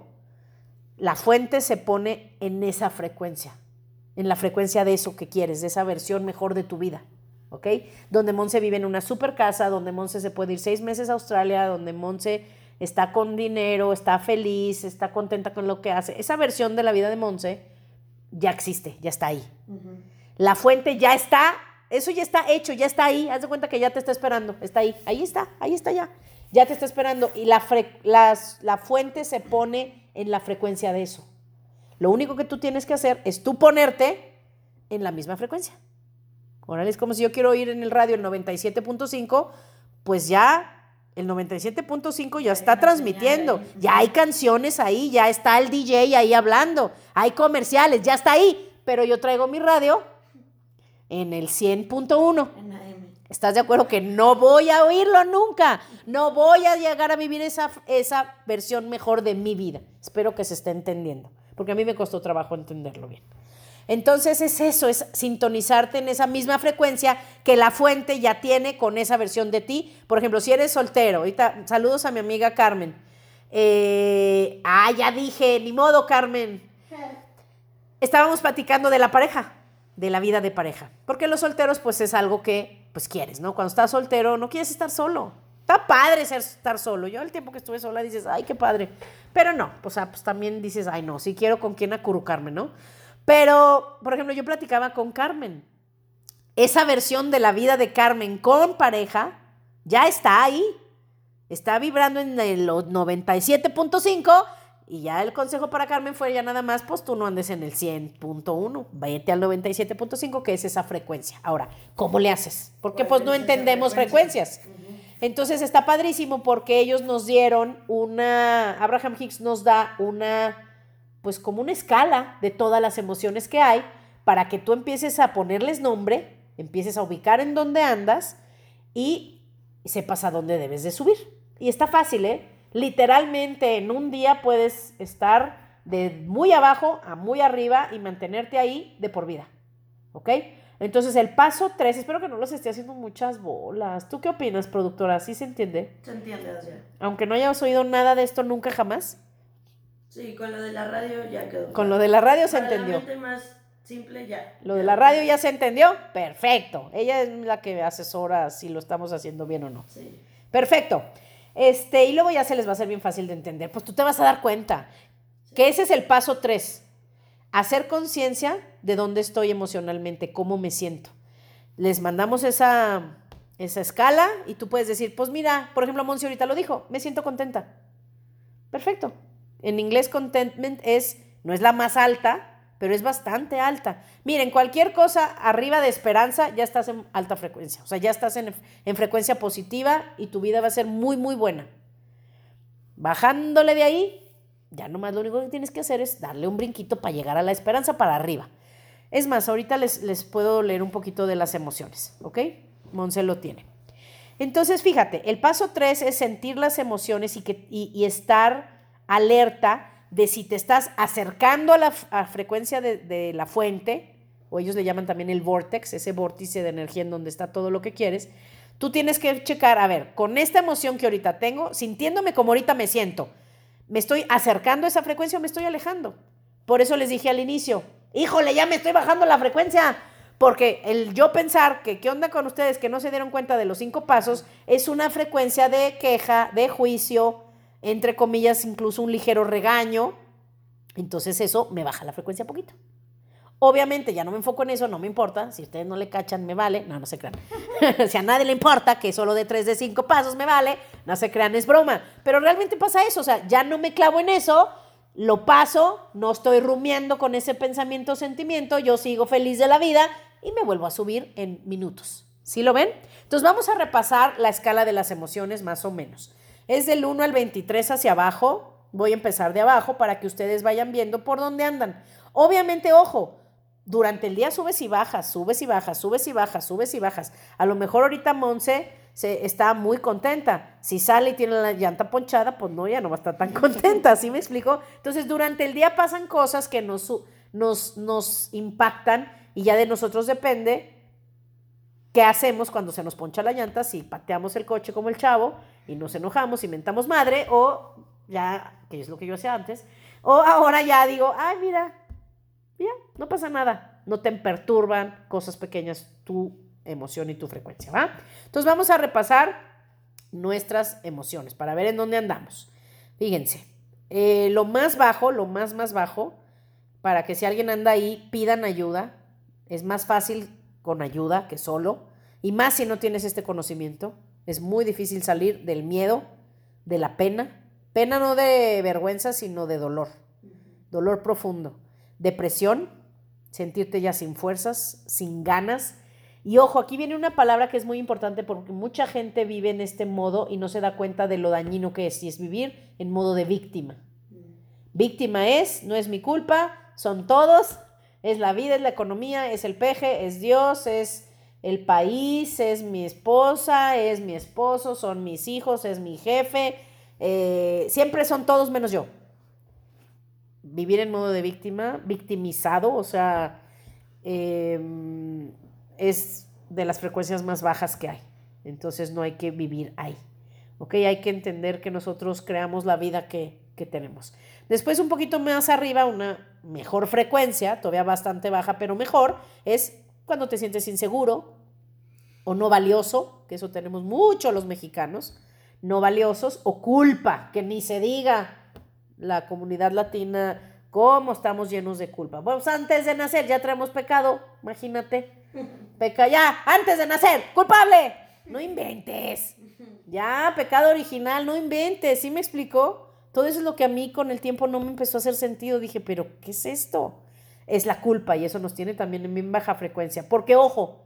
la fuente se pone en esa frecuencia, en la frecuencia de eso que quieres, de esa versión mejor de tu vida. ¿Ok? Donde Monse vive en una super casa, donde Monse se puede ir seis meses a Australia, donde Monse está con dinero, está feliz, está contenta con lo que hace. Esa versión de la vida de Monse ya existe, ya está ahí. La fuente ya está, eso ya está hecho, ya está ahí. Haz de cuenta que ya te está esperando, está ahí, ahí está, ahí está ya. Ya te está esperando y la, la fuente se pone en la frecuencia de eso. Lo único que tú tienes que hacer es tú ponerte en la misma frecuencia. Ahora es como si yo quiero oír en el radio el 97.5, pues ya el 97.5 ya está transmitiendo, ya hay canciones ahí, ya está el DJ ahí hablando, hay comerciales, ya está ahí, pero yo traigo mi radio en el 100.1. ¿Estás de acuerdo que no voy a oírlo nunca? No voy a llegar a vivir esa, esa versión mejor de mi vida. Espero que se esté entendiendo, porque a mí me costó trabajo entenderlo bien. Entonces es eso, es sintonizarte en esa misma frecuencia que la fuente ya tiene con esa versión de ti. Por ejemplo, si eres soltero, ahorita saludos a mi amiga Carmen. Eh, ah, ya dije, ni modo, Carmen. Estábamos platicando de la pareja, de la vida de pareja. Porque los solteros, pues es algo que, pues quieres, ¿no? Cuando estás soltero, no quieres estar solo. Está padre ser, estar solo. Yo el tiempo que estuve sola dices, ay, qué padre. Pero no, o sea, pues también dices, ay, no, si quiero con quién acurrucarme, ¿no? Pero, por ejemplo, yo platicaba con Carmen. Esa versión de la vida de Carmen con pareja ya está ahí. Está vibrando en el 97.5 y ya el consejo para Carmen fue ya nada más, pues tú no andes en el 100.1, vete al 97.5, que es esa frecuencia. Ahora, ¿cómo le haces? Porque pues no entendemos frecuencias. Entonces está padrísimo porque ellos nos dieron una, Abraham Hicks nos da una pues como una escala de todas las emociones que hay para que tú empieces a ponerles nombre, empieces a ubicar en dónde andas y sepas a dónde debes de subir. Y está fácil, ¿eh? Literalmente en un día puedes estar de muy abajo a muy arriba y mantenerte ahí de por vida. ¿Ok? Entonces el paso 3, espero que no los esté haciendo muchas bolas. ¿Tú qué opinas, productora? ¿Sí se entiende? Se entiende, Aunque no hayas oído nada de esto nunca jamás. Sí, con lo de la radio ya quedó. Con lo de la radio se entendió. Más simple ya. Lo de la radio ya se entendió. Perfecto. Ella es la que asesora si lo estamos haciendo bien o no. Sí. Perfecto. Este, y luego ya se les va a ser bien fácil de entender. Pues tú te vas a dar cuenta que ese es el paso tres. Hacer conciencia de dónde estoy emocionalmente, cómo me siento. Les mandamos esa, esa escala y tú puedes decir, pues mira, por ejemplo, Monsi ahorita lo dijo, me siento contenta. Perfecto. En inglés contentment es, no es la más alta, pero es bastante alta. Miren, cualquier cosa arriba de esperanza ya estás en alta frecuencia, o sea, ya estás en, en frecuencia positiva y tu vida va a ser muy, muy buena. Bajándole de ahí, ya nomás lo único que tienes que hacer es darle un brinquito para llegar a la esperanza para arriba. Es más, ahorita les, les puedo leer un poquito de las emociones, ¿ok? Monse lo tiene. Entonces, fíjate, el paso tres es sentir las emociones y, que, y estar alerta de si te estás acercando a la frecuencia de, la fuente, o ellos le llaman también el vortex, ese vórtice de energía en donde está todo lo que quieres, tú tienes que checar, a ver, con esta emoción que ahorita tengo, sintiéndome como ahorita me siento, ¿me estoy acercando a esa frecuencia o me estoy alejando? Por eso les dije al inicio, híjole, ya me estoy bajando la frecuencia. Porque el yo pensar que qué onda con ustedes que no se dieron cuenta de los cinco pasos es una frecuencia de queja, de juicio, entre comillas, incluso un ligero regaño. Entonces eso me baja la frecuencia poquito. Obviamente ya no me enfoco en eso, no me importa. Si ustedes no le cachan, me vale. No, no se crean. si a nadie le importa que solo de tres de cinco pasos me vale, no se crean, es broma. Pero realmente pasa eso. O sea, ya no me clavo en eso, lo paso, no estoy rumiando con ese pensamiento o sentimiento, yo sigo feliz de la vida y me vuelvo a subir en minutos. ¿Sí lo ven? Entonces vamos a repasar la escala de las emociones más o menos. Es del 1 al 23 hacia abajo, voy a empezar de abajo para que ustedes vayan viendo por dónde andan. Obviamente, ojo, durante el día subes y bajas, subes y bajas, subes y bajas, subes y bajas. A lo mejor ahorita Monse se, está muy contenta. Si sale y tiene la llanta ponchada, pues no, ya no va a estar tan contenta, ¿sí me explico? Entonces, durante el día pasan cosas que nos, nos, nos impactan y ya de nosotros depende qué hacemos cuando se nos poncha la llanta, si pateamos el coche como el chavo y nos enojamos y mentamos madre o ya, que es lo que yo hacía antes, o ahora ya digo, ay, mira, ya, no pasa nada, no te perturban cosas pequeñas tu emoción y tu frecuencia, ¿va? Entonces vamos a repasar nuestras emociones para ver en dónde andamos. Fíjense, eh, lo más bajo, lo más, más bajo, para que si alguien anda ahí, pidan ayuda. Es más fácil con ayuda que solo. Y más si no tienes este conocimiento. Es muy difícil salir del miedo, de la pena. Pena no de vergüenza, sino de dolor. Dolor profundo depresión, sentirte ya sin fuerzas, sin ganas. Y ojo, aquí viene una palabra que es muy importante porque mucha gente vive en este modo y no se da cuenta de lo dañino que es, y es vivir en modo de víctima. Víctima es, no es mi culpa, son todos, es la vida, es la economía, es el peje, es Dios, es el país, es mi esposa, es mi esposo, son mis hijos, es mi jefe, eh, siempre son todos menos yo vivir en modo de víctima, victimizado, o sea, em, es de las frecuencias más bajas que hay. Entonces no hay que vivir ahí. ¿Ok? Hay que entender que nosotros creamos la vida que, que tenemos. Después un poquito más arriba, una mejor frecuencia, todavía bastante baja, pero mejor, es cuando te sientes inseguro o no valioso, que eso tenemos mucho los mexicanos, no valiosos, o culpa, que ni se diga, la comunidad latina, cómo estamos llenos de culpa. Pues antes de nacer ya traemos pecado, imagínate. Peca ya, antes de nacer, culpable. No inventes. Ya, pecado original, no inventes. ¿Sí me explicó? Todo eso es lo que a mí con el tiempo no me empezó a hacer sentido. Dije, pero ¿qué es esto? Es la culpa y eso nos tiene también en baja frecuencia. Porque, ojo,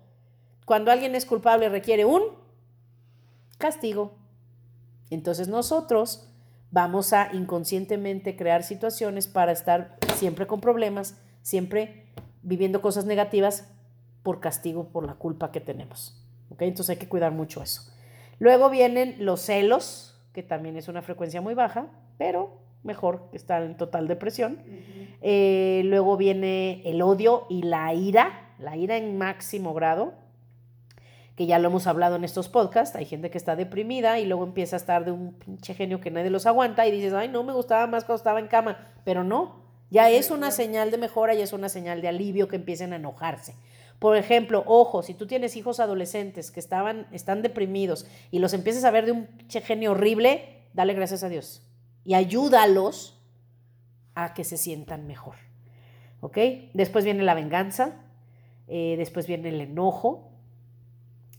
cuando alguien es culpable requiere un castigo. Entonces nosotros vamos a inconscientemente crear situaciones para estar siempre con problemas, siempre viviendo cosas negativas por castigo, por la culpa que tenemos. Entonces hay que cuidar mucho eso. Luego vienen los celos, que también es una frecuencia muy baja, pero mejor que estar en total depresión. Eh, luego viene el odio y la ira, la ira en máximo grado, que ya lo hemos hablado en estos podcasts, hay gente que está deprimida y luego empieza a estar de un pinche genio que nadie los aguanta y dices, ay, no, me gustaba más cuando estaba en cama, pero no, ya es una señal de mejora y es una señal de alivio que empiecen a enojarse. Por ejemplo, ojo, si tú tienes hijos adolescentes que estaban, están deprimidos y los empiezas a ver de un pinche genio horrible, dale gracias a Dios y ayúdalos a que se sientan mejor. ¿Ok? Después viene la venganza, eh, después viene el enojo,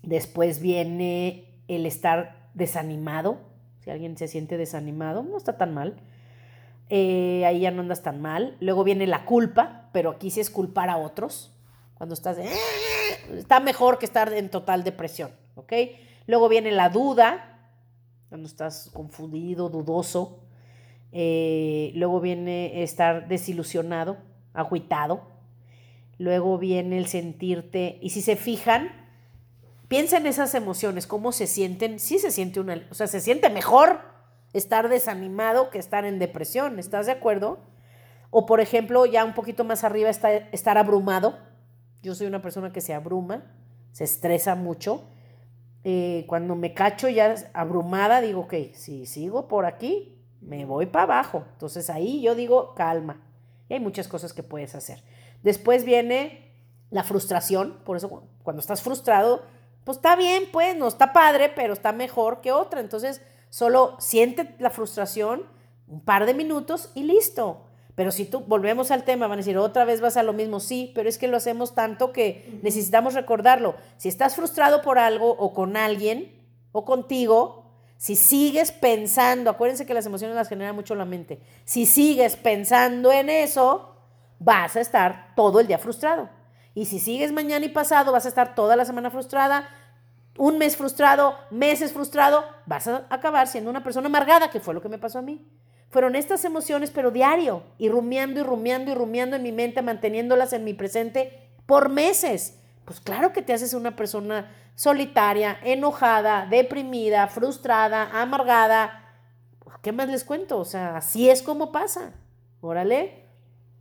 Después viene el estar desanimado. Si alguien se siente desanimado, no está tan mal. Eh, ahí ya no andas tan mal. Luego viene la culpa, pero aquí sí es culpar a otros. Cuando estás de, está mejor que estar en total depresión, ¿ok? Luego viene la duda, cuando estás confundido, dudoso. Eh, luego viene estar desilusionado, agüitado. Luego viene el sentirte, y si se fijan, Piensa en esas emociones, cómo se sienten. Sí se siente una, o sea, se siente mejor estar desanimado que estar en depresión, ¿estás de acuerdo? O por ejemplo, ya un poquito más arriba está estar abrumado. Yo soy una persona que se abruma, se estresa mucho. Eh, cuando me cacho ya abrumada, digo, ok, si sigo por aquí, me voy para abajo. Entonces ahí yo digo, calma. Y hay muchas cosas que puedes hacer. Después viene la frustración, por eso cuando estás frustrado, pues está bien, pues, no está padre, pero está mejor que otra. Entonces, solo siente la frustración un par de minutos y listo. Pero si tú volvemos al tema, van a decir, otra vez vas a lo mismo, sí, pero es que lo hacemos tanto que necesitamos recordarlo. Si estás frustrado por algo o con alguien o contigo, si sigues pensando, acuérdense que las emociones las genera mucho la mente, si sigues pensando en eso, vas a estar todo el día frustrado. Y si sigues mañana y pasado, vas a estar toda la semana frustrada, un mes frustrado, meses frustrado, vas a acabar siendo una persona amargada, que fue lo que me pasó a mí. fueron estas emociones, pero diario, y rumiando y rumiando y rumiando en mi mente, manteniéndolas en mi presente por meses. Pues claro que te haces una persona solitaria, enojada, deprimida, frustrada, amargada. ¿Qué más les cuento? O sea, así es como pasa. Órale.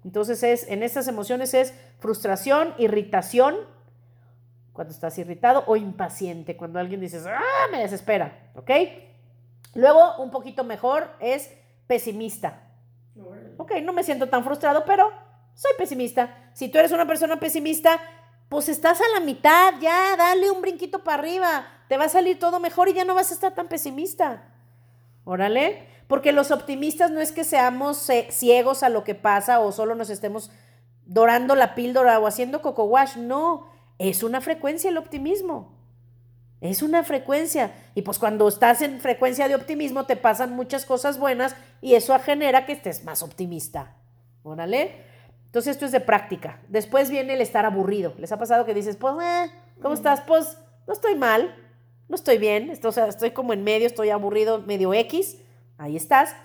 Entonces es, en estas emociones es frustración, irritación, cuando estás irritado, o impaciente, cuando alguien dices, ah, me desespera, ¿ok? Luego, un poquito mejor es pesimista. Ok, no me siento tan frustrado, pero soy pesimista. Si tú eres una persona pesimista, pues estás a la mitad, ya, dale un brinquito para arriba, te va a salir todo mejor y ya no vas a estar tan pesimista. Órale, porque los optimistas no es que seamos eh, ciegos a lo que pasa o solo nos estemos dorando la píldora o haciendo coco wash, no, es una frecuencia el optimismo. Es una frecuencia. Y pues cuando estás en frecuencia de optimismo te pasan muchas cosas buenas y eso genera que estés más optimista. ¿Órale? Entonces esto es de práctica. Después viene el estar aburrido. ¿Les ha pasado que dices, pues, eh, ¿cómo estás? Pues no estoy mal, no estoy bien, estoy, o sea, estoy como en medio, estoy aburrido, medio X. Ahí estás.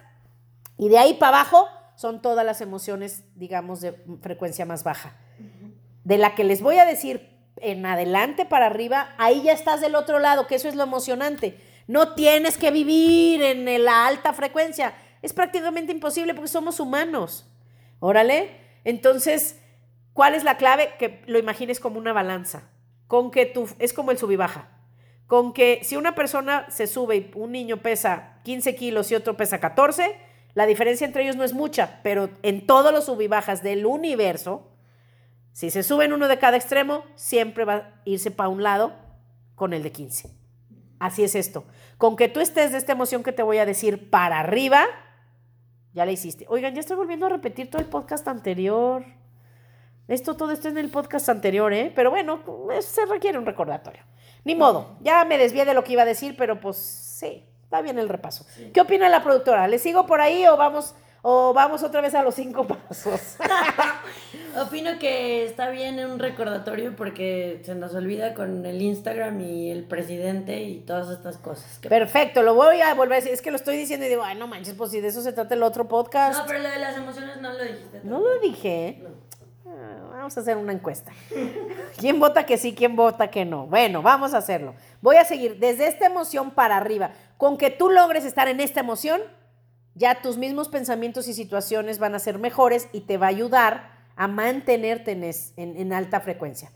Y de ahí para abajo son todas las emociones, digamos, de frecuencia más baja. De la que les voy a decir en adelante para arriba, ahí ya estás del otro lado, que eso es lo emocionante. No tienes que vivir en la alta frecuencia. Es prácticamente imposible porque somos humanos. Órale. Entonces, ¿cuál es la clave? Que lo imagines como una balanza. Con que tú, es como el sub y baja. Con que si una persona se sube y un niño pesa 15 kilos y otro pesa 14, la diferencia entre ellos no es mucha, pero en todos los sub y bajas del universo, si se suben uno de cada extremo, siempre va a irse para un lado con el de 15. Así es esto. Con que tú estés de esta emoción que te voy a decir para arriba, ya la hiciste. Oigan, ya estoy volviendo a repetir todo el podcast anterior. Esto, todo esto en el podcast anterior, ¿eh? Pero bueno, se requiere un recordatorio. Ni modo, ya me desvié de lo que iba a decir, pero pues sí, está bien el repaso. ¿Qué opina la productora? ¿Le sigo por ahí o vamos o vamos otra vez a los cinco pasos. Opino que está bien un recordatorio porque se nos olvida con el Instagram y el presidente y todas estas cosas. Perfecto, lo voy a volver a decir. Es que lo estoy diciendo y digo, ay, no manches, pues si de eso se trata el otro podcast. No, pero lo de las emociones no lo dijiste. No lo dije. Ah, vamos a hacer una encuesta. ¿Quién vota que sí, quién vota que no? Bueno, vamos a hacerlo. Voy a seguir desde esta emoción para arriba. Con que tú logres estar en esta emoción, ya tus mismos pensamientos y situaciones van a ser mejores y te va a ayudar a mantenerte en, alta frecuencia.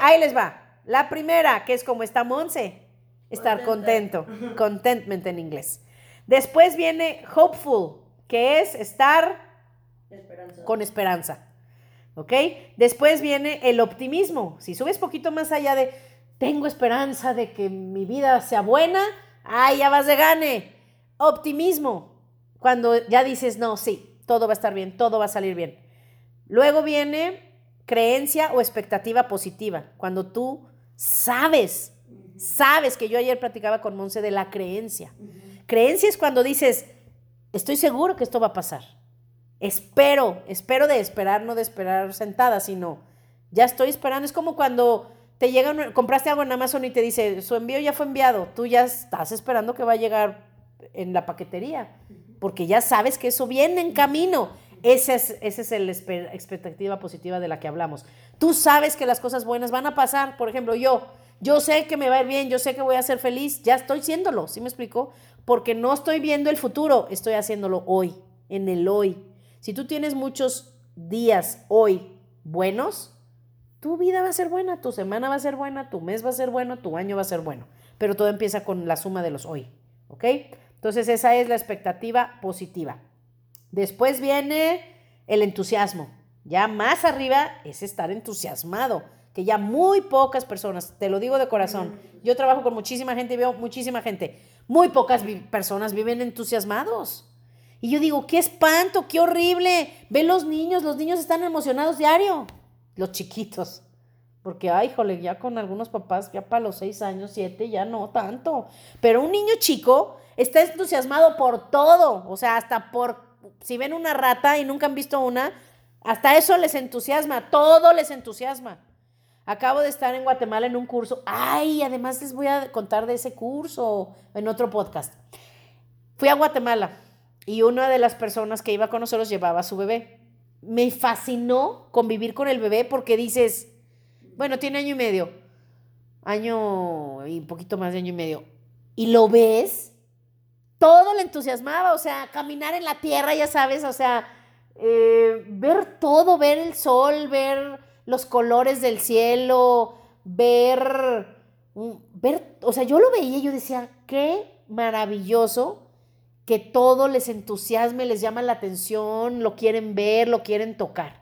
ahí les va. La primera, que es como está Monse, estar contento, contentment en inglés. Después viene hopeful, que es estar con esperanza. ¿Ok? Después viene el optimismo. Si subes poquito más allá de tengo esperanza de que mi vida sea buena, ¡ay, ya vas de gane! Optimismo. Cuando ya dices, no, sí, todo va a estar bien, todo va a salir bien. Luego viene creencia o expectativa positiva, cuando tú sabes, sabes que yo ayer platicaba con Monse de la creencia. Creencia es cuando dices, estoy seguro que esto va a pasar. Espero, espero de esperar, no de esperar sentada, sino ya estoy esperando. Es como cuando te llega, compraste algo en Amazon y te dice, su envío ya fue enviado, tú ya estás esperando que va a llegar en la paquetería porque ya sabes que eso viene en camino. Esa es, ese es la expectativa positiva de la que hablamos. Tú sabes que las cosas buenas van a pasar. Por ejemplo, yo, yo sé que me va a ir bien, yo sé que voy a ser feliz, ya estoy siéndolo, ¿sí me explico? Porque no estoy viendo el futuro, estoy haciéndolo hoy, en el hoy. Si tú tienes muchos días hoy buenos, tu vida va a ser buena, tu semana va a ser buena, tu mes va a ser bueno, tu año va a ser bueno. Pero todo empieza con la suma de los hoy, ¿ok? Entonces esa es la expectativa positiva. Después viene el entusiasmo. Ya más arriba es estar entusiasmado, que ya muy pocas personas, te lo digo de corazón, yo trabajo con muchísima gente y veo muchísima gente, muy pocas personas viven entusiasmados. Y yo digo, qué espanto, qué horrible. Ve los niños, los niños están emocionados diario, los chiquitos. Porque, ay, jole, ya con algunos papás, ya para los seis años, siete, ya no tanto. Pero un niño chico está entusiasmado por todo, o sea, hasta por, si ven una rata y nunca han visto una, hasta eso les entusiasma, todo les entusiasma. Acabo de estar en Guatemala en un curso, ay, además les voy a contar de ese curso en otro podcast. Fui a Guatemala y una de las personas que iba con nosotros llevaba a su bebé. Me fascinó convivir con el bebé porque dices, bueno, tiene año y medio, año y un poquito más de año y medio, y lo ves, todo le entusiasmaba, o sea, caminar en la tierra, ya sabes, o sea, eh, ver todo, ver el sol, ver los colores del cielo, ver, ver, o sea, yo lo veía y yo decía, qué maravilloso que todo les entusiasme, les llama la atención, lo quieren ver, lo quieren tocar.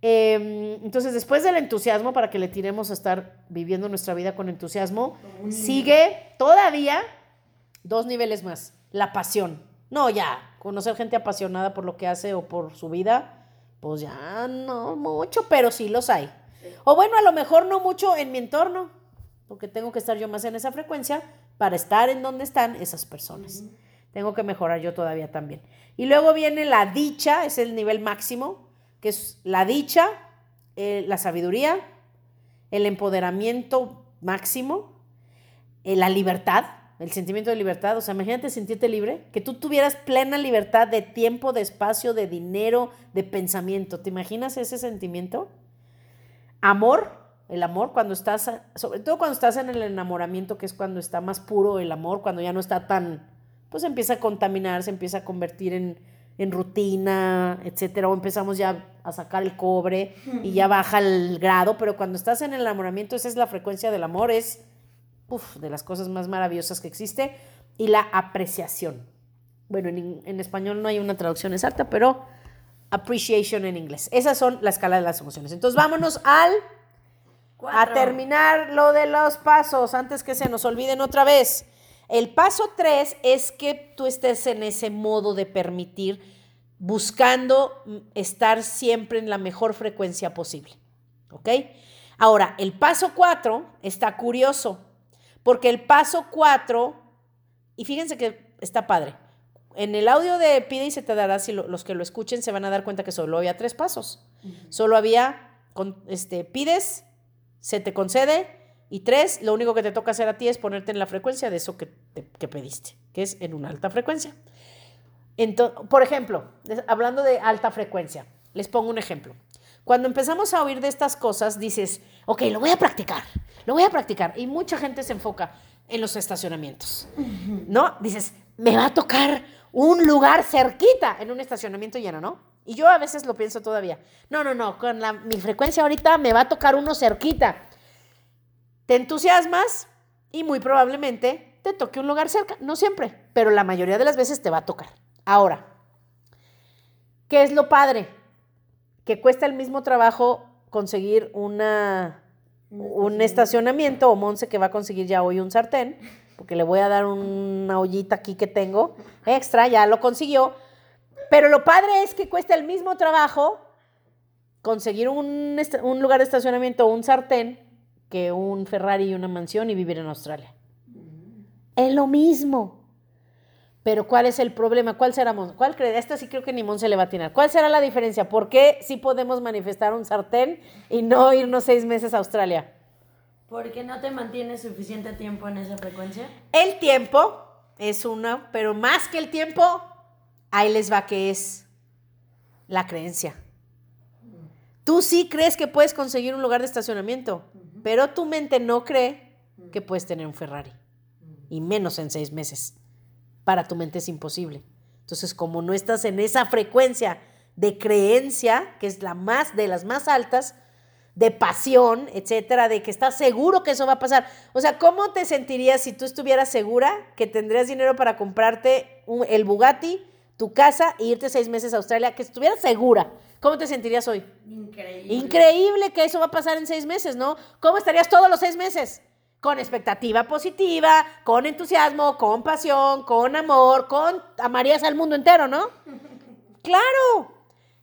Em, entonces, después del entusiasmo, para que le tiremos a estar viviendo nuestra vida con entusiasmo, sigue todavía dos niveles más, la pasión. No, ya, conocer gente apasionada por lo que hace o por su vida, pues ya no mucho, pero sí los hay. O bueno, a lo mejor no mucho en mi entorno, porque tengo que estar yo más en esa frecuencia para estar en donde están esas personas. Tengo que mejorar yo todavía también. Y luego viene la dicha, es el nivel máximo, que es la dicha, eh, la sabiduría, el empoderamiento máximo, eh, la libertad, el sentimiento de libertad. O sea, imagínate sentirte libre, que tú tuvieras plena libertad de tiempo, de espacio, de dinero, de pensamiento. ¿Te imaginas ese sentimiento? Amor, el amor cuando estás, sobre todo cuando estás en el enamoramiento, que es cuando está más puro el amor, cuando ya no está tan, pues empieza a contaminar, se empieza a convertir en, en rutina, etcétera, o empezamos ya a sacar el cobre y ya baja el grado, pero cuando estás en el enamoramiento, esa es la frecuencia del amor, es uf, de las cosas más maravillosas que existe, y la apreciación. Bueno, en, en español no hay una traducción exacta, pero appreciation en inglés. Esas son la escala de las emociones. Entonces vámonos al a terminar lo de los pasos antes que se nos olviden otra vez. El paso tres es que tú estés en ese modo de permitir, buscando estar siempre en la mejor frecuencia posible. ¿Ok? Ahora, el paso cuatro está curioso, porque el paso cuatro, y fíjense que está padre, en el audio de Pide y se te dará, si los que lo escuchen se van a dar cuenta que solo había tres pasos. Solo había, con, este, pides, se te concede, y tres, lo único que te toca hacer a ti es ponerte en la frecuencia de eso que, que pediste, que es en una alta frecuencia. Entonces, por ejemplo, hablando de alta frecuencia, les pongo un ejemplo. Cuando empezamos a oír de estas cosas, dices, ok, lo voy a practicar, lo voy a practicar. Y mucha gente se enfoca en los estacionamientos, ¿no? Dices, me va a tocar un lugar cerquita en un estacionamiento lleno, ¿no? Y yo a veces lo pienso todavía. No, no, no, con la, mi frecuencia ahorita me va a tocar uno cerquita. Te entusiasmas y muy probablemente te toque un lugar cerca. No siempre, pero la mayoría de las veces te va a tocar. Ahora, ¿qué es lo padre? Que cuesta el mismo trabajo conseguir una, un estacionamiento o Monse que va a conseguir ya hoy un sartén porque le voy a dar una ollita aquí que tengo extra, ya lo consiguió. Pero lo padre es que cuesta el mismo trabajo conseguir un, un lugar de estacionamiento o un sartén que un Ferrari y una mansión y vivir en Australia. Es lo mismo. Pero ¿cuál es el problema? ¿Cuál será Mon? ¿Cuál cree? Esta sí creo que ni Mon se le va a atinar. ¿Cuál será la diferencia? ¿Por qué sí podemos manifestar un sartén y no irnos seis meses a Australia? ¿Por qué no te mantienes suficiente tiempo en esa frecuencia? El tiempo es una, pero más que el tiempo, ahí les va que es la creencia. Tú sí crees que puedes conseguir un lugar de estacionamiento, pero tu mente no cree que puedes tener un Ferrari, y menos en seis meses. Para tu mente es imposible. Entonces, como no estás en esa frecuencia de creencia, que es la más de las más altas, de pasión, etcétera, de que estás seguro que eso va a pasar. O sea, ¿cómo te sentirías si tú estuvieras segura que tendrías dinero para comprarte el Bugatti, tu casa e irte seis meses a Australia? Que estuvieras segura. ¿Cómo te sentirías hoy? Increíble. Increíble que eso va a pasar en seis meses, ¿no? ¿Cómo estarías todos los seis meses? Con expectativa positiva, con entusiasmo, con pasión, con amor, con amarías al mundo entero, ¿no? Claro.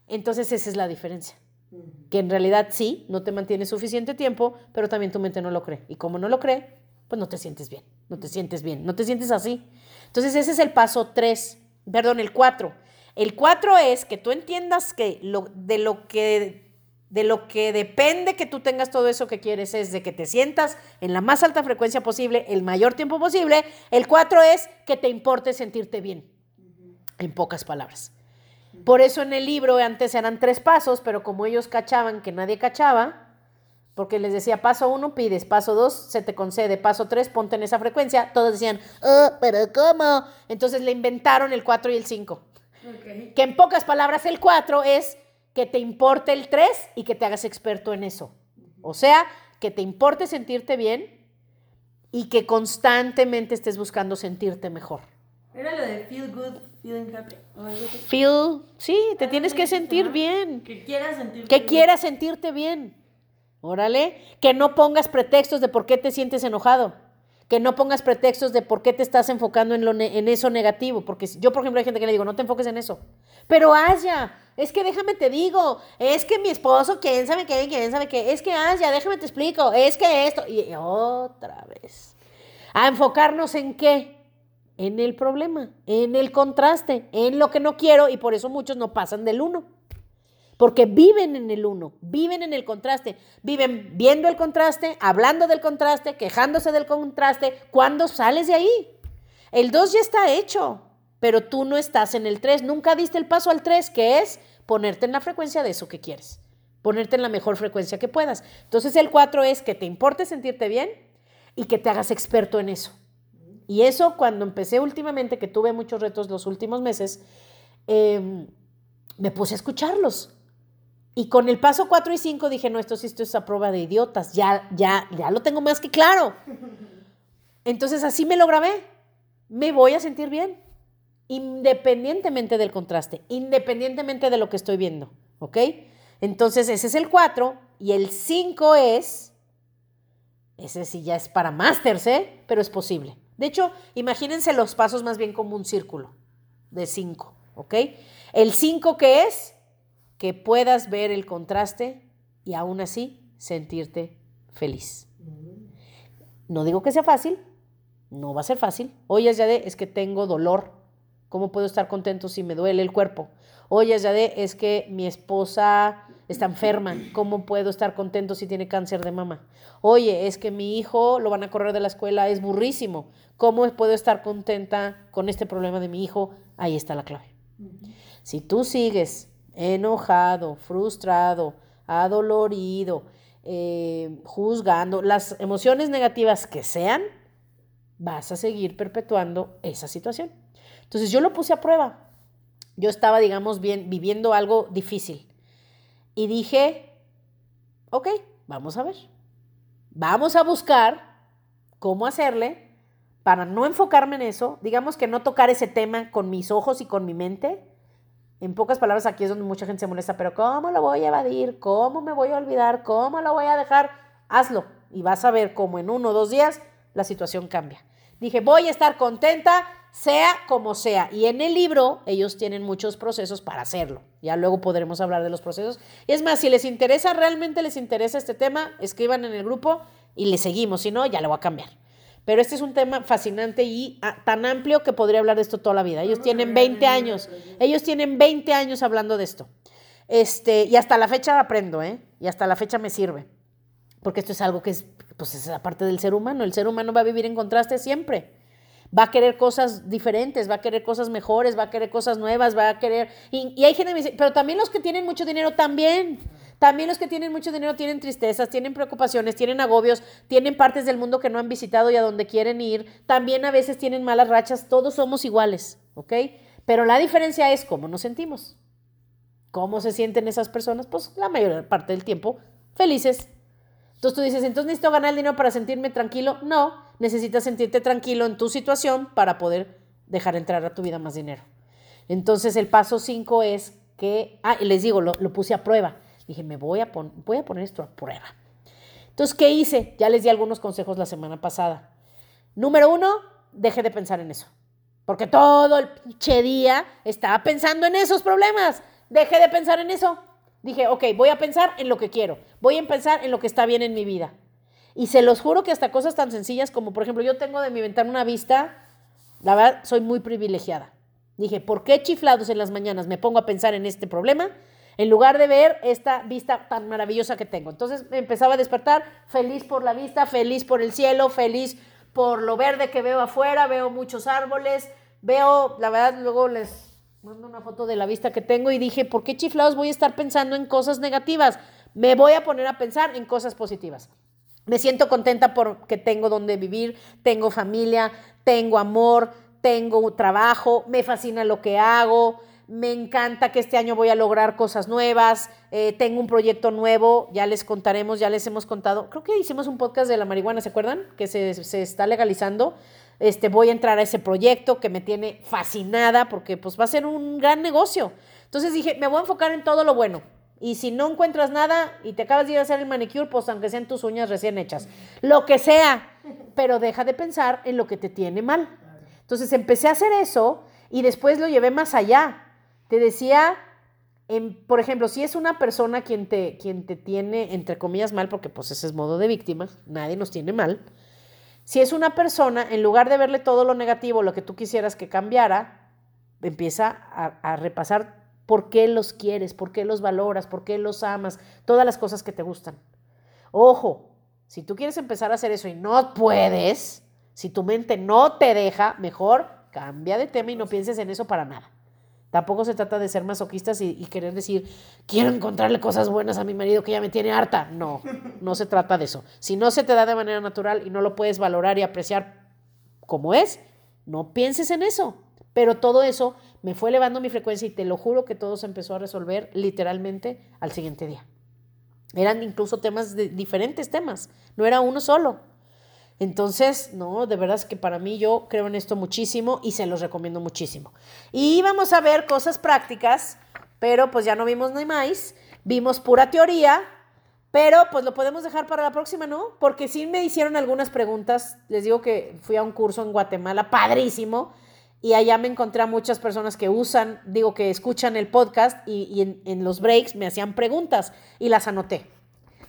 Entonces esa es la diferencia que en realidad sí, no te mantiene suficiente tiempo, pero también tu mente no lo cree. Y como no lo cree, pues no te sientes bien, no te sientes bien, no te sientes así. Entonces ese es el paso 3, perdón, el 4. El 4 es que tú entiendas que lo, de lo que de lo que depende que tú tengas todo eso que quieres es de que te sientas en la más alta frecuencia posible, el mayor tiempo posible. El 4 es que te importe sentirte bien. en pocas palabras. Por eso en el libro antes eran tres pasos, pero como ellos cachaban que nadie cachaba, porque les decía, paso uno pides, paso dos se te concede, paso tres ponte en esa frecuencia, todos decían, oh, pero ¿cómo? Entonces le inventaron el 4 y el 5. Que en pocas palabras el 4 es que te importe el 3 y que te hagas experto en eso. O sea, que te importe sentirte bien y que constantemente estés buscando sentirte mejor. Era lo de feel good, feeling happy. Feel, sí, te tienes que sentir bien. Que quieras sentirte Que quieras sentirte bien. Órale, que no pongas pretextos de por qué te sientes enojado, que no pongas pretextos de por qué te estás enfocando en, lo en eso negativo, porque yo, por ejemplo, hay gente que le digo, no te enfoques en eso, pero haya, es que déjame te digo, es que mi esposo, quién sabe qué, quién sabe qué, es que haya, déjame te explico, es que esto, y otra vez, a enfocarnos en qué, en el problema, en el contraste, en lo que no quiero, y por eso muchos no pasan del uno. Porque viven en el uno, viven en el contraste, viven viendo el contraste, hablando del contraste, quejándose del contraste. ¿Cuándo sales de ahí? El 2 ya está hecho, pero tú no estás en el 3. Nunca diste el paso al 3, que es ponerte en la frecuencia de eso que quieres, ponerte en la mejor frecuencia que puedas. Entonces el 4 es que te importe sentirte bien y que te hagas experto en eso. Y eso cuando empecé últimamente, que tuve muchos retos los últimos meses, em, me puse a escucharlos y con el paso 4 y 5 dije, no, esto sí esto es a prueba de idiotas, ya, ya, ya lo tengo más que claro. Entonces así me lo grabé. Me voy a sentir bien, independientemente del contraste, independientemente de lo que estoy viendo, ¿ok? Entonces ese es el 4 y el 5 es, ese sí ya es para másters, ¿eh? Pero es posible. De hecho, imagínense los pasos más bien como un círculo de 5, ¿ok? El 5 que es que puedas ver el contraste y aún así sentirte feliz. No digo que sea fácil, no va a ser fácil. Oye, de es que tengo dolor. ¿Cómo puedo estar contento si me duele el cuerpo? Oye, de es que mi esposa está enferma. ¿Cómo puedo estar contento si tiene cáncer de mama? Oye, es que mi hijo lo van a correr de la escuela, es burrísimo. ¿Cómo puedo estar contenta con este problema de mi hijo? Ahí está la clave. Si tú sigues enojado, frustrado, adolorido, eh, juzgando, las emociones negativas que sean, vas a seguir perpetuando esa situación. Entonces yo lo puse a prueba. Yo estaba, digamos, bien, viviendo algo difícil. Y dije, ok, vamos a ver. Vamos a buscar cómo hacerle para no enfocarme en eso, digamos que no tocar ese tema con mis ojos y con mi mente, en pocas palabras, aquí es donde mucha gente se molesta, pero ¿cómo lo voy a evadir? ¿Cómo me voy a olvidar? ¿Cómo lo voy a dejar? Hazlo y vas a ver cómo en uno o dos días la situación cambia. Dije, voy a estar contenta, sea como sea. Y en el libro ellos tienen muchos procesos para hacerlo. Ya luego podremos hablar de los procesos. Y es más, si les interesa, realmente les interesa este tema, escriban en el grupo y le seguimos. Si no, ya lo voy a cambiar. Pero este es un tema fascinante y ah, tan amplio que podría hablar de esto toda la vida. Ellos tienen 20 años. Ellos tienen 20 años hablando de esto. Este, y hasta la fecha aprendo, ¿eh? Y hasta la fecha me sirve. Porque esto es algo que es, pues es la parte del ser humano. El ser humano va a vivir en contraste siempre. Va a querer cosas diferentes, va a querer cosas mejores, va a querer cosas nuevas, va a querer... Y, y hay gente que me dice, pero también los que tienen mucho dinero también. También los que tienen mucho dinero tienen tristezas, tienen preocupaciones, tienen agobios, tienen partes del mundo que no han visitado y a donde quieren ir. También a veces tienen malas rachas. Todos somos iguales, ¿ok? Pero la diferencia es cómo nos sentimos. ¿Cómo se sienten esas personas? Pues la mayor parte del tiempo felices. Entonces tú dices, entonces necesito ganar el dinero para sentirme tranquilo. No, necesitas sentirte tranquilo en tu situación para poder dejar entrar a tu vida más dinero. Entonces el paso 5 es que, ah, les digo, lo, lo puse a prueba. Dije, me voy a, voy a poner esto a prueba. Entonces, ¿qué hice? Ya les di algunos consejos la semana pasada. Número uno, deje de pensar en eso. Porque todo el pinche día estaba pensando en esos problemas. Deje de pensar en eso. Dije, ok, voy a pensar en lo que quiero. Voy a pensar en lo que está bien en mi vida. Y se los juro que hasta cosas tan sencillas como, por ejemplo, yo tengo de mi ventana una vista, la verdad, soy muy privilegiada. Dije, ¿por qué chiflados en las mañanas me pongo a pensar en este problema? En lugar de ver esta vista tan maravillosa que tengo. Entonces me empezaba a despertar feliz por la vista, feliz por el cielo, feliz por lo verde que veo afuera, veo muchos árboles, veo, la verdad, luego les mando una foto de la vista que tengo y dije, ¿por qué chiflados voy a estar pensando en cosas negativas? Me voy a poner a pensar en cosas positivas. Me siento contenta porque tengo donde vivir, tengo familia, tengo amor, tengo trabajo, me fascina lo que hago, me encanta que este año voy a lograr cosas nuevas, eh, tengo un proyecto nuevo, ya les contaremos, ya les hemos contado, creo que hicimos un podcast de la marihuana, ¿se acuerdan? Que se, se está legalizando. Este, voy a entrar a ese proyecto que me tiene fascinada porque pues va a ser un gran negocio. Entonces dije, me voy a enfocar en todo lo bueno. Y si no encuentras nada y te acabas de ir a hacer el manicure, pues aunque sean tus uñas recién hechas, lo que sea, pero deja de pensar en lo que te tiene mal. Entonces empecé a hacer eso y después lo llevé más allá. Te decía, en, por ejemplo, si es una persona quien te, quien te tiene, entre comillas, mal, porque pues ese es modo de víctima, nadie nos tiene mal. Si es una persona, en lugar de verle todo lo negativo, lo que tú quisieras que cambiara, empieza a, a repasar por qué los quieres, por qué los valoras, por qué los amas, todas las cosas que te gustan. Ojo, si tú quieres empezar a hacer eso y no puedes, si tu mente no te deja, mejor cambia de tema y no pienses en eso para nada. Tampoco se trata de ser masoquistas y, y, querer decir, quiero encontrarle cosas buenas a mi marido que ya me tiene harta. No, no se trata de eso. Si no se te da de manera natural y no lo puedes valorar y apreciar como es, no pienses en eso. Pero todo eso me fue elevando mi frecuencia y te lo juro que todo se empezó a resolver literalmente al siguiente día. Eran incluso temas de diferentes temas, no era uno solo. Entonces, no, de verdad es que para mí yo creo en esto muchísimo y se los recomiendo muchísimo. Y vamos a ver cosas prácticas, pero pues ya no vimos ni más, vimos pura teoría, pero pues lo podemos dejar para la próxima, ¿no? Porque sí me hicieron algunas preguntas, les digo que fui a un curso en Guatemala, padrísimo, y allá me encontré a muchas personas que usan, digo que escuchan el podcast y, en, en los breaks me hacían preguntas y las anoté.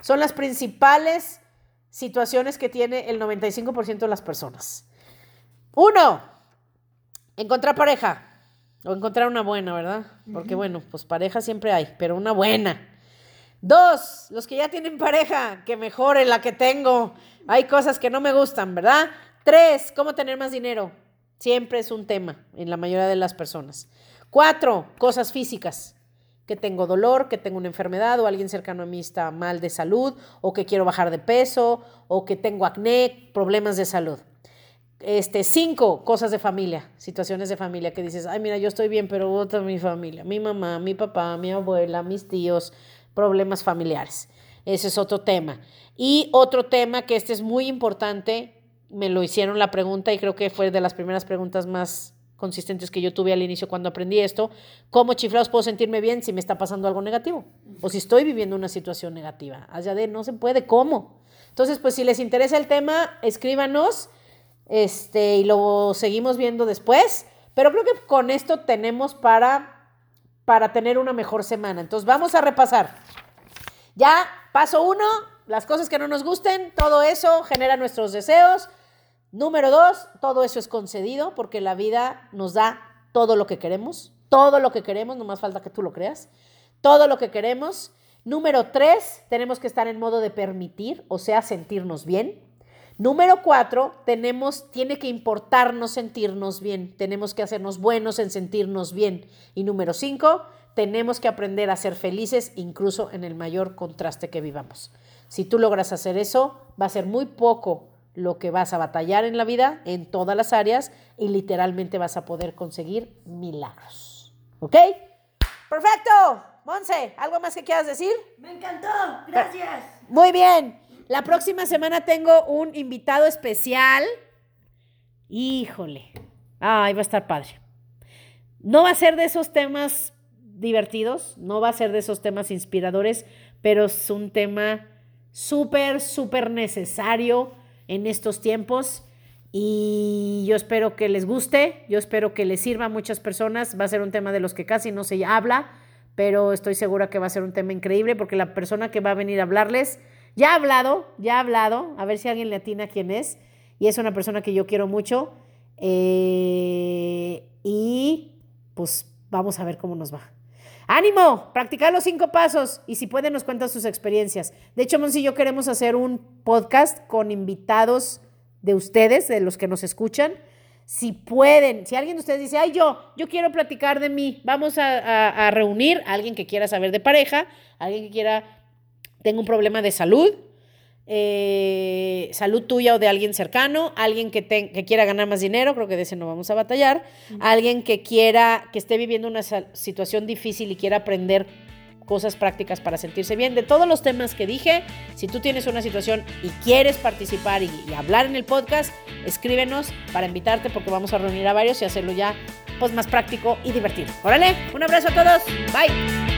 Son las principales situaciones que tiene el 95% de las personas. Uno, encontrar pareja o encontrar una buena, ¿verdad? Porque bueno, pues pareja siempre hay, pero una buena. Dos, los que ya tienen pareja, que mejore la que tengo. Hay cosas que no me gustan, ¿verdad? Tres, cómo tener más dinero. Siempre es un tema en la mayoría de las personas. Cuatro, cosas físicas que tengo dolor, que tengo una enfermedad o alguien cercano a mí está mal de salud o que quiero bajar de peso o que tengo acné, problemas de salud. Este, cinco, cosas de familia, situaciones de familia que dices, ay, mira, yo estoy bien, pero otra mi familia, mi mamá, mi papá, mi abuela, mis tíos, problemas familiares. Ese es otro tema. Y otro tema que este es muy importante, me lo hicieron la pregunta y creo que fue de las primeras preguntas más consistentes que yo tuve al inicio cuando aprendí esto, ¿cómo chiflados puedo sentirme bien si me está pasando algo negativo? O si estoy viviendo una situación negativa. Allá de no se puede, ¿cómo? Entonces, pues si les interesa el tema, escríbanos este, y lo seguimos viendo después. Pero creo que con esto tenemos para, para tener una mejor semana. Entonces, vamos a repasar. Ya, paso uno, las cosas que no nos gusten, todo eso genera nuestros deseos. Número dos, todo eso es concedido porque la vida nos da todo lo que queremos, todo lo que queremos, no más falta que tú lo creas, todo lo que queremos. Número tres, tenemos que estar en modo de permitir, o sea, sentirnos bien. Número cuatro, tenemos, tiene que importarnos sentirnos bien, tenemos que hacernos buenos en sentirnos bien. Y número cinco, tenemos que aprender a ser felices incluso en el mayor contraste que vivamos. Si tú logras hacer eso, va a ser muy poco lo que vas a batallar en la vida, en todas las áreas, y literalmente vas a poder conseguir milagros. ¿Ok? Perfecto. Monse, ¿algo más que quieras decir? Me encantó. Gracias. Muy bien. La próxima semana tengo un invitado especial. Híjole. Ay, va a estar padre. No va a ser de esos temas divertidos, no va a ser de esos temas inspiradores, pero es un tema súper, súper necesario en estos tiempos y yo espero que les guste, yo espero que les sirva a muchas personas. Va a ser un tema de los que casi no se habla, pero estoy segura que va a ser un tema increíble porque la persona que va a venir a hablarles ya ha hablado, ya ha hablado, a ver si alguien le atina quién es, y es una persona que yo quiero mucho. Eh, y pues vamos a ver cómo nos va. Ánimo, practicar los cinco pasos y si pueden nos cuentan sus experiencias. De hecho, Monsi y yo queremos hacer un podcast con invitados de ustedes, de los que nos escuchan, Si pueden, si alguien de ustedes dice, ay, yo, yo quiero platicar de mí, vamos a, reunir a alguien que quiera saber de pareja, alguien que quiera, tengo un problema de salud, eh, salud tuya o de alguien cercano, alguien que, que, quiera ganar más dinero, creo que de ese no vamos a batallar, alguien que quiera, que esté viviendo una situación difícil y quiera aprender cosas prácticas para sentirse bien. De todos los temas que dije, si tú tienes una situación y quieres participar y, y hablar en el podcast, escríbenos para invitarte porque vamos a reunir a varios y hacerlo ya pues más práctico y divertido. Órale, un abrazo a todos. Bye.